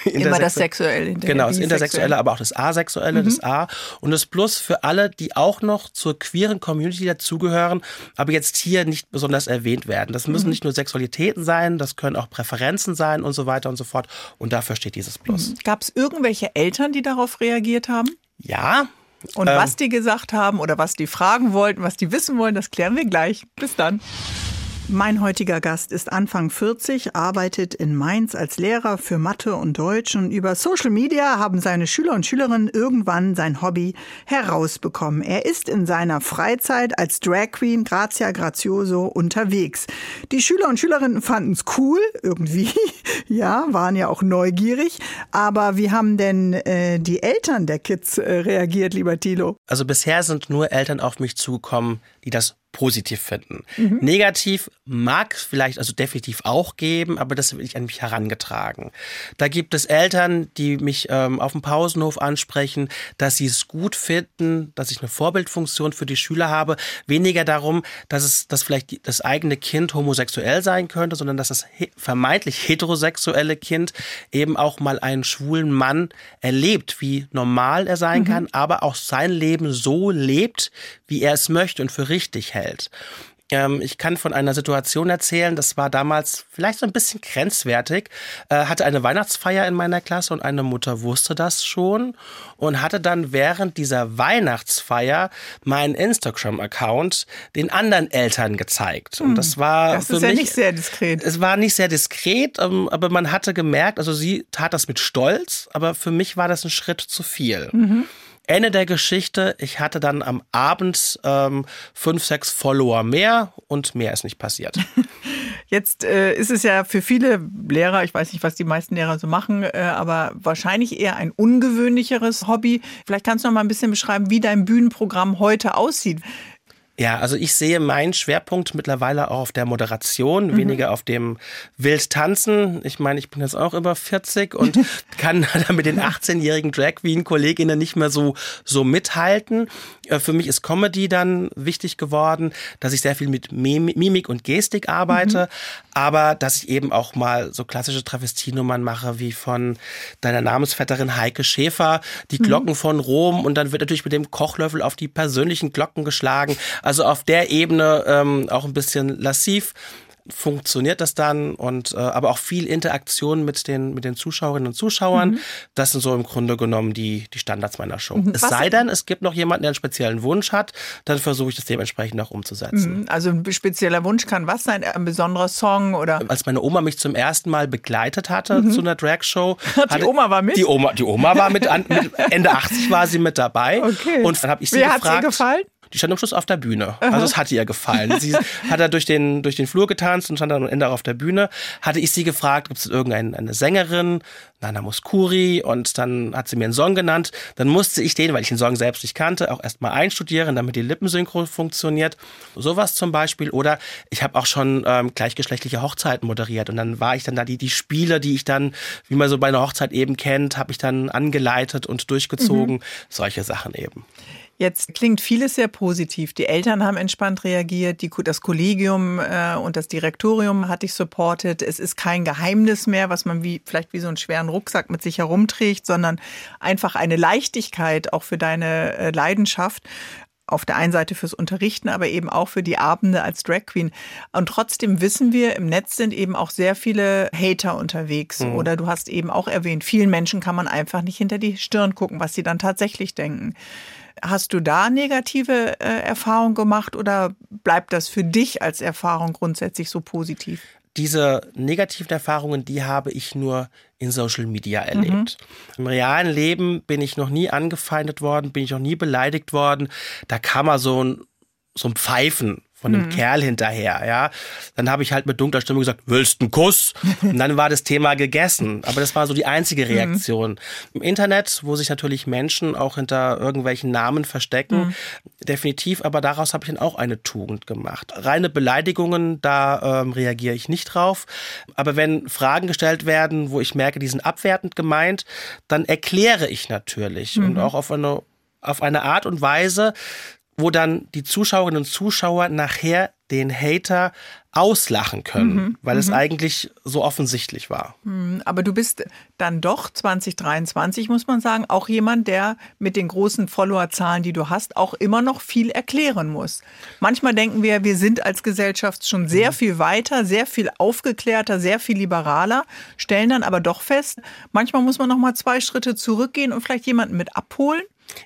Immer das Sexuelle. Genau, das. Intersexuelle, aber auch das Asexuelle, das A. Und das Plus für alle, die auch noch zur queeren Community dazugehören, aber jetzt hier nicht besonders erwähnt werden. Das müssen nicht nur Sexualitäten sein, das können auch Präferenzen sein und so weiter und so fort. Und dafür steht dieses Plus. Gab es irgendwelche Eltern, die darauf reagiert haben? Ja. Und Ähm. was die gesagt haben oder was die fragen wollten, was die wissen wollen, das klären wir gleich. Bis dann. Mein heutiger Gast ist Anfang 40, arbeitet in Mainz als Lehrer für Mathe und Deutsch und über Social Media haben seine Schüler und Schülerinnen irgendwann sein Hobby herausbekommen. Er ist in seiner Freizeit als Drag Queen Grazia Grazioso unterwegs. Die Schüler und Schülerinnen fanden es cool, irgendwie, ja, waren ja auch neugierig. Aber wie haben denn äh, die Eltern der Kids äh, reagiert, lieber Thilo? Also bisher sind nur Eltern auf mich zugekommen, die das positiv finden. Mhm. Negativ mag es vielleicht also definitiv auch geben, aber das will ich an mich herangetragen. Da gibt es Eltern, die mich ähm, auf dem Pausenhof ansprechen, dass sie es gut finden, dass ich eine Vorbildfunktion für die Schüler habe. Weniger darum, dass es, dass vielleicht das eigene Kind homosexuell sein könnte, sondern dass das vermeintlich heterosexuelle Kind eben auch mal einen schwulen Mann erlebt, wie normal er sein mhm. kann, aber auch sein Leben so lebt, wie er es möchte und für richtig hält hält. Ähm, ich kann von einer Situation erzählen, das war damals vielleicht so ein bisschen grenzwertig. Äh, hatte eine Weihnachtsfeier in meiner Klasse und eine Mutter wusste das schon und hatte dann während dieser Weihnachtsfeier meinen Instagram-Account den anderen Eltern gezeigt. Und das war das ist ja mich, nicht sehr diskret. Es war nicht sehr diskret, ähm, aber man hatte gemerkt, also sie tat das mit Stolz, aber für mich war das ein Schritt zu viel. Mhm. Ende der Geschichte, ich hatte dann am Abend ähm, fünf, sechs Follower mehr und mehr ist nicht passiert. Jetzt äh, ist es ja für viele Lehrer, ich weiß nicht, was die meisten Lehrer so machen, äh, aber wahrscheinlich eher ein ungewöhnlicheres Hobby. Vielleicht kannst du noch mal ein bisschen beschreiben, wie dein Bühnenprogramm heute aussieht. Ja, also ich sehe meinen Schwerpunkt mittlerweile auch auf der Moderation, mhm. weniger auf dem Wildtanzen. Ich meine, ich bin jetzt auch über 40 und kann da mit den 18-jährigen Drag Queen Kolleginnen nicht mehr so so mithalten. Äh, für mich ist Comedy dann wichtig geworden, dass ich sehr viel mit Mimik und Gestik arbeite, mhm. Aber dass ich eben auch mal so klassische Travestienummern mache, wie von deiner Namensvetterin Heike Schäfer, die mhm. Glocken von Rom und dann wird natürlich mit dem Kochlöffel auf die persönlichen Glocken geschlagen. Also auf der Ebene ähm, auch ein bisschen lassiv funktioniert das dann und äh, aber auch viel Interaktion mit den mit den Zuschauerinnen und Zuschauern. Mhm. Das sind so im Grunde genommen die die Standards meiner Show. Mhm. Es sei denn, es gibt noch jemanden, der einen speziellen Wunsch hat, dann versuche ich das dementsprechend auch umzusetzen. Mhm. Also ein spezieller Wunsch kann was sein, ein besonderer Song oder als meine Oma mich zum ersten Mal begleitet hatte mhm. zu einer Drag Show, die Oma war mit. Die Oma die Oma war mit, an, mit Ende 80 war sie mit dabei okay. und dann habe ich sie Wie gefragt. Hat sie gefallen? Die stand am Schluss auf der Bühne. Aha. Also es hat ihr gefallen. Sie hat da durch den, durch den Flur getanzt und stand dann am Ende auch auf der Bühne. Hatte ich sie gefragt, gibt es irgendeine Sängerin, Nana Muskuri und dann hat sie mir einen Song genannt. Dann musste ich den, weil ich den Song selbst nicht kannte, auch erstmal einstudieren, damit die Lippensynchro funktioniert. Sowas zum Beispiel. Oder ich habe auch schon ähm, gleichgeschlechtliche Hochzeiten moderiert und dann war ich dann da die, die Spiele, die ich dann, wie man so bei einer Hochzeit eben kennt, habe ich dann angeleitet und durchgezogen. Mhm. Solche Sachen eben. Jetzt klingt vieles sehr positiv. Die Eltern haben entspannt reagiert, die, das Kollegium äh, und das Direktorium hat dich supportet. Es ist kein Geheimnis mehr, was man wie vielleicht wie so einen schweren Rucksack mit sich herumträgt, sondern einfach eine Leichtigkeit auch für deine äh, Leidenschaft auf der einen Seite fürs Unterrichten, aber eben auch für die Abende als Drag Queen. Und trotzdem wissen wir, im Netz sind eben auch sehr viele Hater unterwegs. Mhm. Oder du hast eben auch erwähnt, vielen Menschen kann man einfach nicht hinter die Stirn gucken, was sie dann tatsächlich denken. Hast du da negative äh, Erfahrungen gemacht oder bleibt das für dich als Erfahrung grundsätzlich so positiv? Diese negativen Erfahrungen, die habe ich nur in Social Media erlebt. Mhm. Im realen Leben bin ich noch nie angefeindet worden, bin ich noch nie beleidigt worden. Da kam mal so ein, so ein Pfeifen von einem mhm. Kerl hinterher, ja. Dann habe ich halt mit dunkler Stimme gesagt, willst du einen Kuss? Und dann war das Thema gegessen. Aber das war so die einzige mhm. Reaktion. Mhm. Im Internet, wo sich natürlich Menschen auch hinter irgendwelchen Namen verstecken, mhm. definitiv, aber daraus habe ich dann auch eine Tugend gemacht. Reine Beleidigungen, da ähm, reagiere ich nicht drauf. Aber wenn Fragen gestellt werden, wo ich merke, die sind abwertend gemeint, dann erkläre ich natürlich und mhm. auch auf eine auf eine Art und Weise, wo dann die Zuschauerinnen und Zuschauer nachher den Hater auslachen können, mhm, weil es mhm. eigentlich so offensichtlich war. Mhm, aber du bist dann doch 2023, muss man sagen, auch jemand, der mit den großen Followerzahlen, die du hast, auch immer noch viel erklären muss. Manchmal denken wir, wir sind als Gesellschaft schon sehr mhm. viel weiter, sehr viel aufgeklärter, sehr viel liberaler, stellen dann aber doch fest, manchmal muss man noch mal zwei Schritte zurückgehen und vielleicht jemanden mit abholen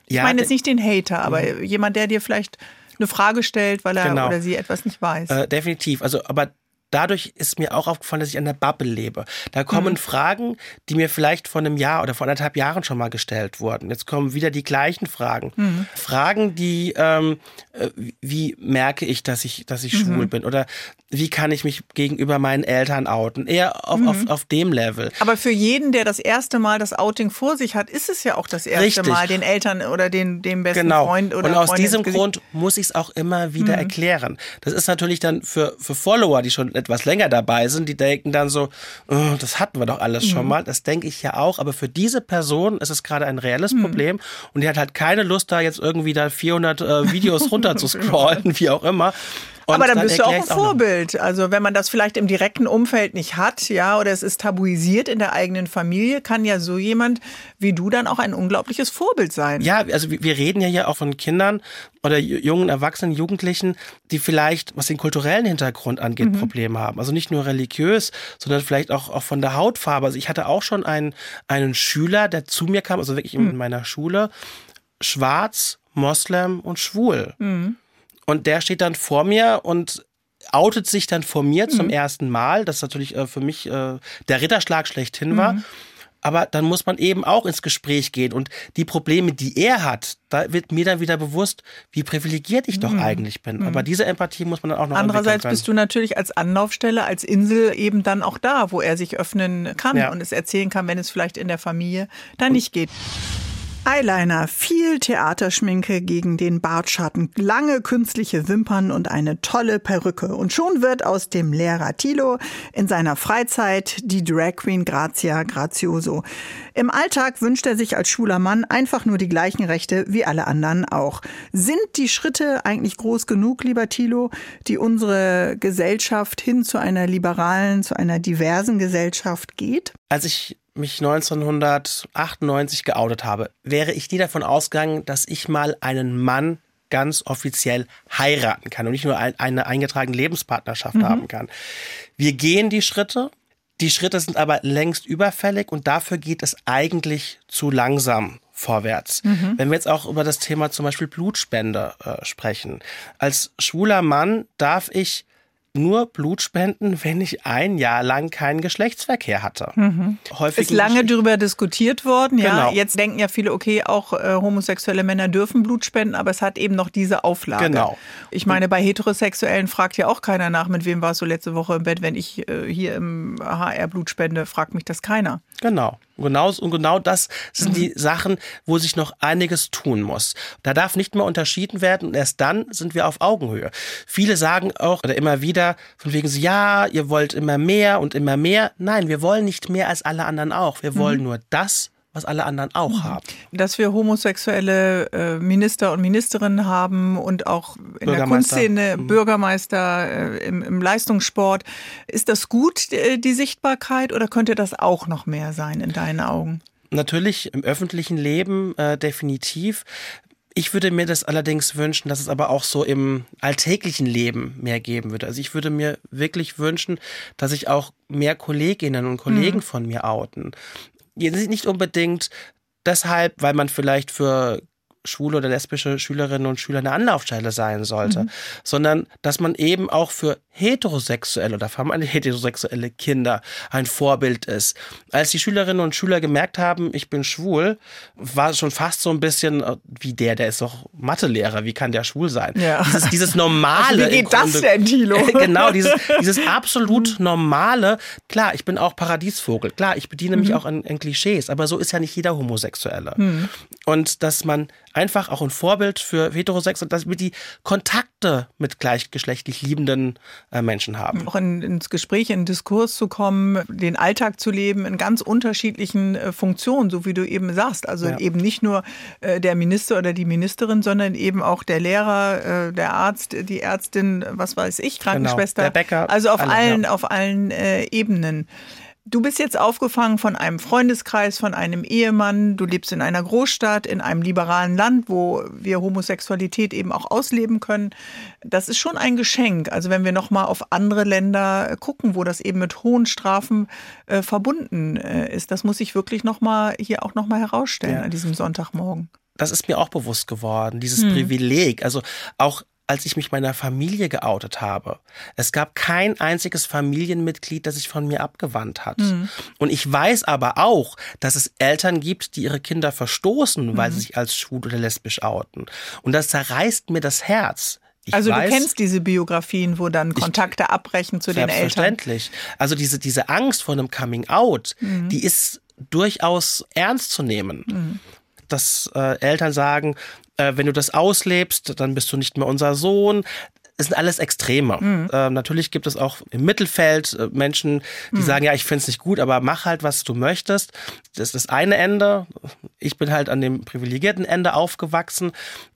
ich ja, meine jetzt nicht den Hater, aber mhm. jemand, der dir vielleicht eine Frage stellt, weil er genau. oder sie etwas nicht weiß. Äh, definitiv. Also, aber dadurch ist mir auch aufgefallen, dass ich an der Bubble lebe. Da kommen mhm. Fragen, die mir vielleicht vor einem Jahr oder vor anderthalb Jahren schon mal gestellt wurden. Jetzt kommen wieder die gleichen Fragen. Mhm. Fragen, die, ähm, äh, wie merke ich, dass ich, dass ich mhm. schwul bin? Oder wie kann ich mich gegenüber meinen Eltern outen? Eher auf, auf, mhm. auf dem Level. Aber für jeden, der das erste Mal das Outing vor sich hat, ist es ja auch das erste Richtig. Mal den Eltern oder den, dem besten genau. Freund oder Und aus Freundin diesem Grund muss ich es auch immer wieder mhm. erklären. Das ist natürlich dann für, für Follower, die schon etwas länger dabei sind, die denken dann so, oh, das hatten wir doch alles mhm. schon mal. Das denke ich ja auch. Aber für diese Person ist es gerade ein reelles mhm. Problem und die hat halt keine Lust, da jetzt irgendwie da 400 äh, Videos runter zu scrollen, wie auch immer. Aber dann, dann bist du auch ein Vorbild. Auch also wenn man das vielleicht im direkten Umfeld nicht hat, ja, oder es ist tabuisiert in der eigenen Familie, kann ja so jemand wie du dann auch ein unglaubliches Vorbild sein. Ja, also wir reden ja hier auch von Kindern oder jungen Erwachsenen, Jugendlichen, die vielleicht, was den kulturellen Hintergrund angeht, mhm. Probleme haben. Also nicht nur religiös, sondern vielleicht auch, auch von der Hautfarbe. Also ich hatte auch schon einen, einen Schüler, der zu mir kam, also wirklich mhm. in meiner Schule, schwarz, Moslem und schwul. Mhm. Und der steht dann vor mir und outet sich dann vor mir zum mhm. ersten Mal, das natürlich äh, für mich äh, der Ritterschlag schlechthin war. Mhm. Aber dann muss man eben auch ins Gespräch gehen. Und die Probleme, die er hat, da wird mir dann wieder bewusst, wie privilegiert ich doch mhm. eigentlich bin. Aber mhm. diese Empathie muss man dann auch noch Andererseits bist du natürlich als Anlaufstelle, als Insel eben dann auch da, wo er sich öffnen kann ja. und es erzählen kann, wenn es vielleicht in der Familie dann nicht geht. Eyeliner, viel Theaterschminke gegen den Bartschatten, lange künstliche Wimpern und eine tolle Perücke. Und schon wird aus dem Lehrer Tilo in seiner Freizeit die Drag Queen Grazia Grazioso. Im Alltag wünscht er sich als schwuler Mann einfach nur die gleichen Rechte wie alle anderen auch. Sind die Schritte eigentlich groß genug, lieber Tilo, die unsere Gesellschaft hin zu einer liberalen, zu einer diversen Gesellschaft geht? Als ich mich 1998 geoutet habe, wäre ich nie davon ausgegangen, dass ich mal einen Mann ganz offiziell heiraten kann und nicht nur eine eingetragene Lebenspartnerschaft mhm. haben kann. Wir gehen die Schritte, die Schritte sind aber längst überfällig und dafür geht es eigentlich zu langsam vorwärts. Mhm. Wenn wir jetzt auch über das Thema zum Beispiel Blutspende äh, sprechen. Als schwuler Mann darf ich nur Blut spenden, wenn ich ein Jahr lang keinen Geschlechtsverkehr hatte. Mhm. Häufig ist lange darüber diskutiert worden. Ja, genau. jetzt denken ja viele, okay, auch äh, homosexuelle Männer dürfen Blut spenden, aber es hat eben noch diese Auflage. Genau. Ich meine, bei Heterosexuellen fragt ja auch keiner nach, mit wem warst du letzte Woche im Bett. Wenn ich äh, hier im HR Blut spende, fragt mich das keiner. Genau. Und genau, und genau das sind mhm. die Sachen, wo sich noch einiges tun muss. Da darf nicht mehr unterschieden werden und erst dann sind wir auf Augenhöhe. Viele sagen auch oder immer wieder von wegen so, ja, ihr wollt immer mehr und immer mehr. Nein, wir wollen nicht mehr als alle anderen auch. Wir mhm. wollen nur das, was alle anderen auch mhm. haben. Dass wir homosexuelle äh, Minister und Ministerinnen haben und auch in der Kunstszene mhm. Bürgermeister äh, im, im, Leistungssport. Ist das gut, äh, die Sichtbarkeit, oder könnte das auch noch mehr sein in deinen Augen? Natürlich im öffentlichen Leben äh, definitiv. Ich würde mir das allerdings wünschen, dass es aber auch so im alltäglichen Leben mehr geben würde. Also ich würde mir wirklich wünschen, dass sich auch mehr Kolleginnen und Kollegen mhm. von mir outen nicht unbedingt deshalb, weil man vielleicht für schwule oder lesbische Schülerinnen und Schüler eine Anlaufstelle sein sollte, mhm. sondern dass man eben auch für heterosexuelle oder allem heterosexuelle Kinder ein Vorbild ist. Als die Schülerinnen und Schüler gemerkt haben, ich bin schwul, war es schon fast so ein bisschen äh, wie der, der ist doch Mathelehrer, wie kann der schwul sein? Ja. Dieses, dieses normale. Also wie geht das denn, Thilo? genau, dieses, dieses absolut normale. Klar, ich bin auch Paradiesvogel. Klar, ich bediene mhm. mich auch an, an, Klischees, aber so ist ja nicht jeder Homosexuelle. Mhm. Und dass man einfach auch ein Vorbild für Heterosexuelle, dass wir die Kontakte mit gleichgeschlechtlich liebenden äh, Menschen haben. Auch in, ins Gespräch, in den Diskurs zu kommen, den Alltag zu leben in ganz unterschiedlichen äh, Funktionen, so wie du eben sagst. Also ja. eben nicht nur äh, der Minister oder die Ministerin, sondern eben auch der Lehrer, äh, der Arzt, die Ärztin, was weiß ich, genau. Krankenschwester. Genau. Der Bäcker. Also auf alle, allen, ja. auf allen äh, Ebenen. Du bist jetzt aufgefangen von einem Freundeskreis, von einem Ehemann. Du lebst in einer Großstadt, in einem liberalen Land, wo wir Homosexualität eben auch ausleben können. Das ist schon ein Geschenk. Also wenn wir noch mal auf andere Länder gucken, wo das eben mit hohen Strafen äh, verbunden äh, ist, das muss ich wirklich noch mal hier auch noch mal herausstellen ja. an diesem Sonntagmorgen. Das ist mir auch bewusst geworden, dieses hm. Privileg. Also auch als ich mich meiner Familie geoutet habe. Es gab kein einziges Familienmitglied, das sich von mir abgewandt hat. Mhm. Und ich weiß aber auch, dass es Eltern gibt, die ihre Kinder verstoßen, weil mhm. sie sich als schwul oder lesbisch outen. Und das zerreißt mir das Herz. Ich also weiß, du kennst diese Biografien, wo dann Kontakte ich, abbrechen zu den Eltern. Selbstverständlich. Also diese, diese Angst vor einem Coming Out, mhm. die ist durchaus ernst zu nehmen. Mhm. Dass äh, Eltern sagen, äh, wenn du das auslebst, dann bist du nicht mehr unser Sohn. Es sind alles Extreme. Mhm. Äh, natürlich gibt es auch im Mittelfeld äh, Menschen, die mhm. sagen, ja, ich finde es nicht gut, aber mach halt, was du möchtest. Das ist das eine Ende. Ich bin halt an dem privilegierten Ende aufgewachsen.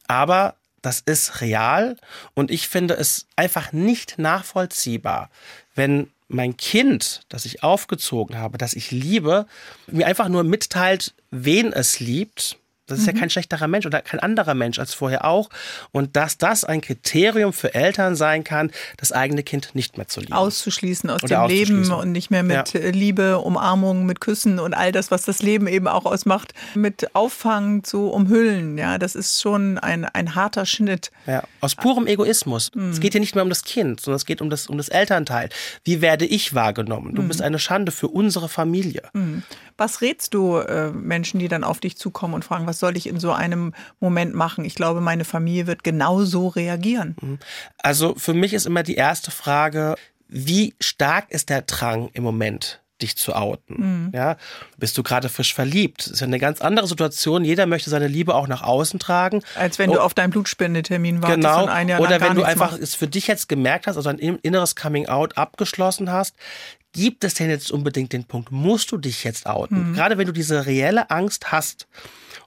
Aber das ist real und ich finde es einfach nicht nachvollziehbar, wenn mein Kind, das ich aufgezogen habe, das ich liebe, mir einfach nur mitteilt, wen es liebt das ist mhm. ja kein schlechterer Mensch oder kein anderer Mensch als vorher auch. Und dass das ein Kriterium für Eltern sein kann, das eigene Kind nicht mehr zu lieben. Auszuschließen aus oder dem Leben und nicht mehr mit ja. Äh, Liebe, Umarmung, mit Küssen und all das, was das Leben eben auch ausmacht, mit Auffangen zu umhüllen. Ja, das ist schon ein, ein harter Schnitt. Ja, aus purem Egoismus. Mhm. Es geht hier nicht mehr um das Kind, sondern es geht um das, um das Elternteil. Wie werde ich wahrgenommen? Du mhm. bist eine Schande für unsere Familie. Mhm. Was rätst du äh, Menschen, die dann auf dich zukommen und fragen, was soll ich in so einem Moment machen? Ich glaube, meine Familie wird genau so reagieren. Mhm. Also für mich ist immer die erste Frage, wie stark ist der Drang im Moment? Dich zu outen. Mhm. Ja, bist du gerade frisch verliebt? Das ist ja eine ganz andere Situation. Jeder möchte seine Liebe auch nach außen tragen. Als wenn du auf deinen Blutspendetermin wartest genau. und ein Jahr Oder wenn du einfach es für dich jetzt gemerkt hast, also ein inneres Coming Out abgeschlossen hast, gibt es denn jetzt unbedingt den Punkt, musst du dich jetzt outen? Mhm. Gerade wenn du diese reelle Angst hast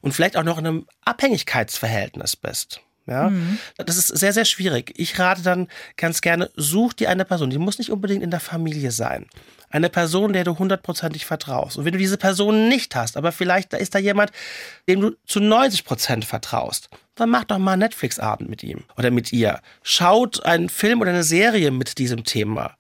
und vielleicht auch noch in einem Abhängigkeitsverhältnis bist. Ja, mhm. das ist sehr, sehr schwierig. Ich rate dann ganz gerne, such dir eine Person, die muss nicht unbedingt in der Familie sein. Eine Person, der du hundertprozentig vertraust. Und wenn du diese Person nicht hast, aber vielleicht ist da jemand, dem du zu 90 Prozent vertraust, dann mach doch mal einen Netflix-Abend mit ihm oder mit ihr. Schaut einen Film oder eine Serie mit diesem Thema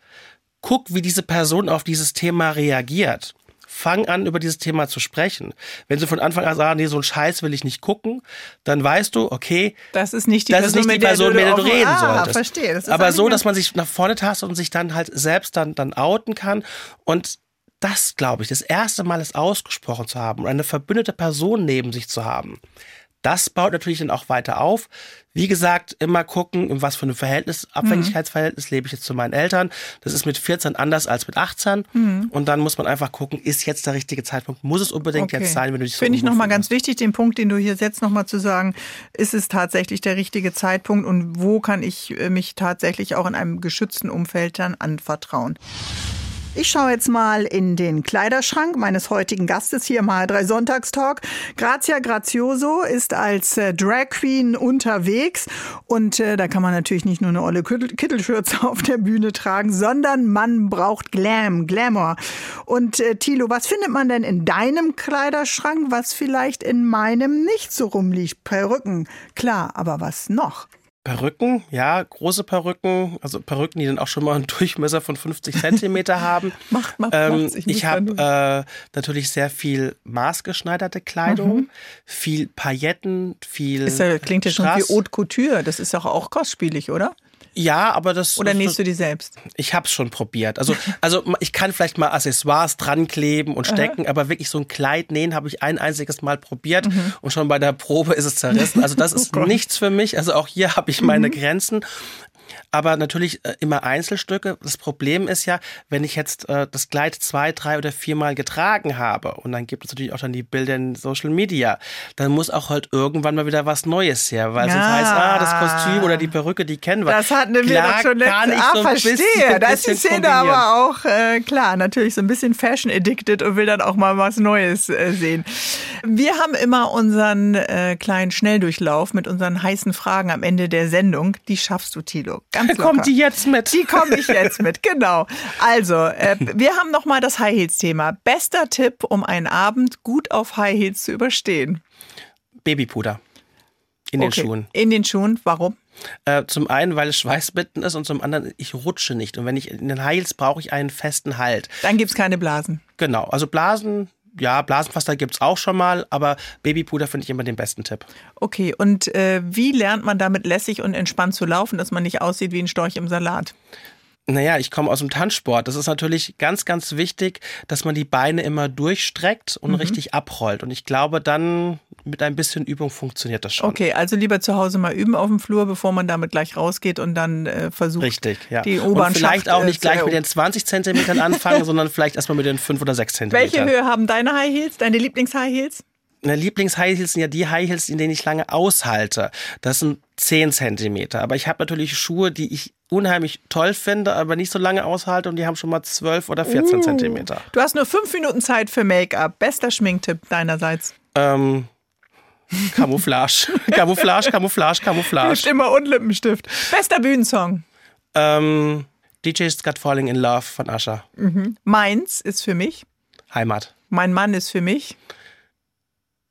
guck, wie diese Person auf dieses Thema reagiert. Fang an, über dieses Thema zu sprechen. Wenn sie von Anfang an sagen, nee, so ein Scheiß will ich nicht gucken, dann weißt du, okay, das ist nicht die das Person, ist nicht die Person mit der du, reden ah, solltest. Verstehe. Aber so, dass man sich nach vorne tastet und sich dann halt selbst dann, dann outen kann. Und das, glaube ich, das erste Mal es ausgesprochen zu haben und eine verbündete Person neben sich zu haben, das baut natürlich dann auch weiter auf. Wie gesagt, immer gucken, in was für einem Verhältnis, Abhängigkeitsverhältnis lebe ich jetzt zu meinen Eltern. Das ist mit 14 anders als mit 18. Mhm. Und dann muss man einfach gucken, ist jetzt der richtige Zeitpunkt? Muss es unbedingt okay. jetzt sein, wenn du dich so Finde ich nochmal ganz wichtig, den Punkt, den du hier setzt, nochmal zu sagen, ist es tatsächlich der richtige Zeitpunkt und wo kann ich äh, mich tatsächlich auch in einem geschützten Umfeld dann anvertrauen? Ich schaue jetzt mal in den Kleiderschrank meines heutigen Gastes hier im H3 Sonntagstalk. Grazia Grazioso ist als äh, Drag Queen unterwegs und äh, da kann man natürlich nicht nur eine olle Kittelschürze auf der Bühne tragen, sondern man braucht Glam, Glamour. Und äh, Thilo, was findet man denn in deinem Kleiderschrank, was vielleicht in meinem nicht so rumliegt? Perücken, klar, aber was noch? Perücken, ja, große Perücken, also Perücken, die dann auch schon mal einen Durchmesser von 50 Zentimeter haben. macht, macht, ähm, macht. Ich, ich habe äh, natürlich sehr viel maßgeschneiderte Kleidung, mhm. viel Pailletten, viel. Ist ja, klingt ja schon wie Haute Couture. Das ist doch auch kostspielig, oder? Ja, aber das. Oder nähst du die selbst? Ich hab's schon probiert. Also, also ich kann vielleicht mal Accessoires dran kleben und stecken, Aha. aber wirklich so ein Kleid nähen habe ich ein einziges Mal probiert mhm. und schon bei der Probe ist es zerrissen. Also das oh ist oh nichts für mich. Also auch hier habe ich meine mhm. Grenzen aber natürlich äh, immer Einzelstücke. Das Problem ist ja, wenn ich jetzt äh, das Kleid zwei, drei oder viermal getragen habe und dann gibt es natürlich auch dann die Bilder in Social Media, dann muss auch halt irgendwann mal wieder was Neues her, weil ja. sonst heißt, ah, das Kostüm oder die Perücke, die kennen wir. Das hatten wir doch schon letztens. Ah, so verstehe. Bisschen, da ist die Szene aber auch, äh, klar, natürlich so ein bisschen fashion addicted und will dann auch mal was Neues äh, sehen. Wir haben immer unseren äh, kleinen Schnelldurchlauf mit unseren heißen Fragen am Ende der Sendung. Die schaffst du, Tilo. Ganz locker. Kommt die jetzt mit? Die komme ich jetzt mit, genau. Also, äh, wir haben nochmal das High Heels Thema. Bester Tipp, um einen Abend gut auf High Heels zu überstehen. Babypuder. In okay. den Schuhen. In den Schuhen. Warum? Äh, zum einen, weil es schweißbitten ist und zum anderen, ich rutsche nicht. Und wenn ich in den Heils brauche ich einen festen Halt. Dann gibt es keine Blasen. Genau. Also Blasen ja, Blasenpflaster gibt's auch schon mal, aber Babypuder finde ich immer den besten Tipp. Okay, und äh, wie lernt man damit lässig und entspannt zu laufen, dass man nicht aussieht wie ein Storch im Salat? Naja, ich komme aus dem Tanzsport. Das ist natürlich ganz, ganz wichtig, dass man die Beine immer durchstreckt und richtig abrollt. Und ich glaube, dann mit ein bisschen Übung funktioniert das schon. Okay, also lieber zu Hause mal üben auf dem Flur, bevor man damit gleich rausgeht und dann äh, versucht, Richtig, ja. die und U-Bahn vielleicht auch nicht gleich mit den 20 Zentimetern anfangen, sondern vielleicht erstmal mit den 5 oder 6 Welche Zentimetern. Höhe haben deine High Heels, deine Lieblings-High Heels? Meine Lieblings-High Heels sind ja die High Heels, in denen ich lange aushalte. Das sind 10 Zentimeter. Aber ich habe natürlich Schuhe, die ich unheimlich toll finde, aber nicht so lange aushalte und die haben schon mal 12 oder 14 Zentimeter. Du hast nur fünf Minuten Zeit für Make-up. Bester Schminktipp deinerseits. Ähm, Camouflage. Camouflage, Camouflage, Camouflage. Stift immer und Lippenstift. Bester Bühnensong. Ähm, DJ's Got Falling in Love von Asher. Meins ist für mich. Heimat. Mein Mann ist für mich.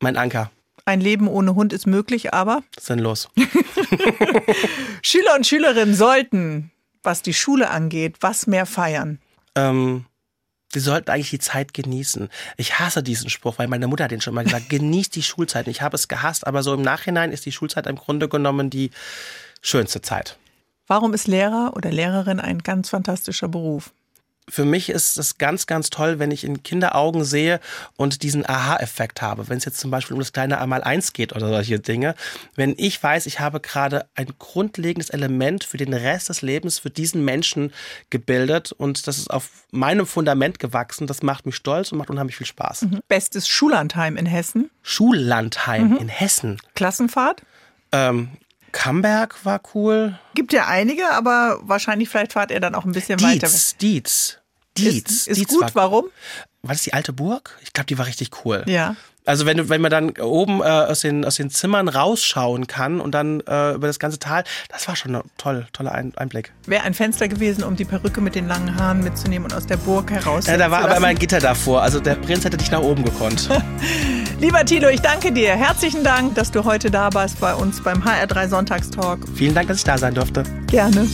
Mein Anker. Ein Leben ohne Hund ist möglich, aber Sinnlos. Schüler und Schülerinnen sollten, was die Schule angeht, was mehr feiern. Ähm, Sie sollten eigentlich die Zeit genießen. Ich hasse diesen Spruch, weil meine Mutter hat den schon mal gesagt. Genießt die Schulzeit. Ich habe es gehasst, aber so im Nachhinein ist die Schulzeit im Grunde genommen die schönste Zeit. Warum ist Lehrer oder Lehrerin ein ganz fantastischer Beruf? Für mich ist es ganz, ganz toll, wenn ich in Kinderaugen sehe und diesen Aha-Effekt habe. Wenn es jetzt zum Beispiel um das kleine einmal eins geht oder solche Dinge. Wenn ich weiß, ich habe gerade ein grundlegendes Element für den Rest des Lebens für diesen Menschen gebildet und das ist auf meinem Fundament gewachsen, das macht mich stolz und macht unheimlich viel Spaß. Bestes Schullandheim in Hessen. Schullandheim in Hessen. Klassenfahrt. Ähm, Camberg war cool. Gibt ja einige, aber wahrscheinlich vielleicht fahrt ihr dann auch ein bisschen weiter. Dietz, Dietz. Dietz. Ist, ist Dietz gut, war, warum? war das die alte Burg? Ich glaube, die war richtig cool. Ja. Also wenn wenn man dann oben äh, aus, den, aus den Zimmern rausschauen kann und dann äh, über das ganze Tal, das war schon ein toll, toller Ein Einblick. Wäre ein Fenster gewesen, um die Perücke mit den langen Haaren mitzunehmen und aus der Burg heraus. Ja, da war aber immer ein Gitter davor. Also der Prinz hätte nicht nach oben gekonnt. Lieber Tilo, ich danke dir. Herzlichen Dank, dass du heute da warst bei uns beim HR3 Sonntagstalk. Vielen Dank, dass ich da sein durfte. Gerne.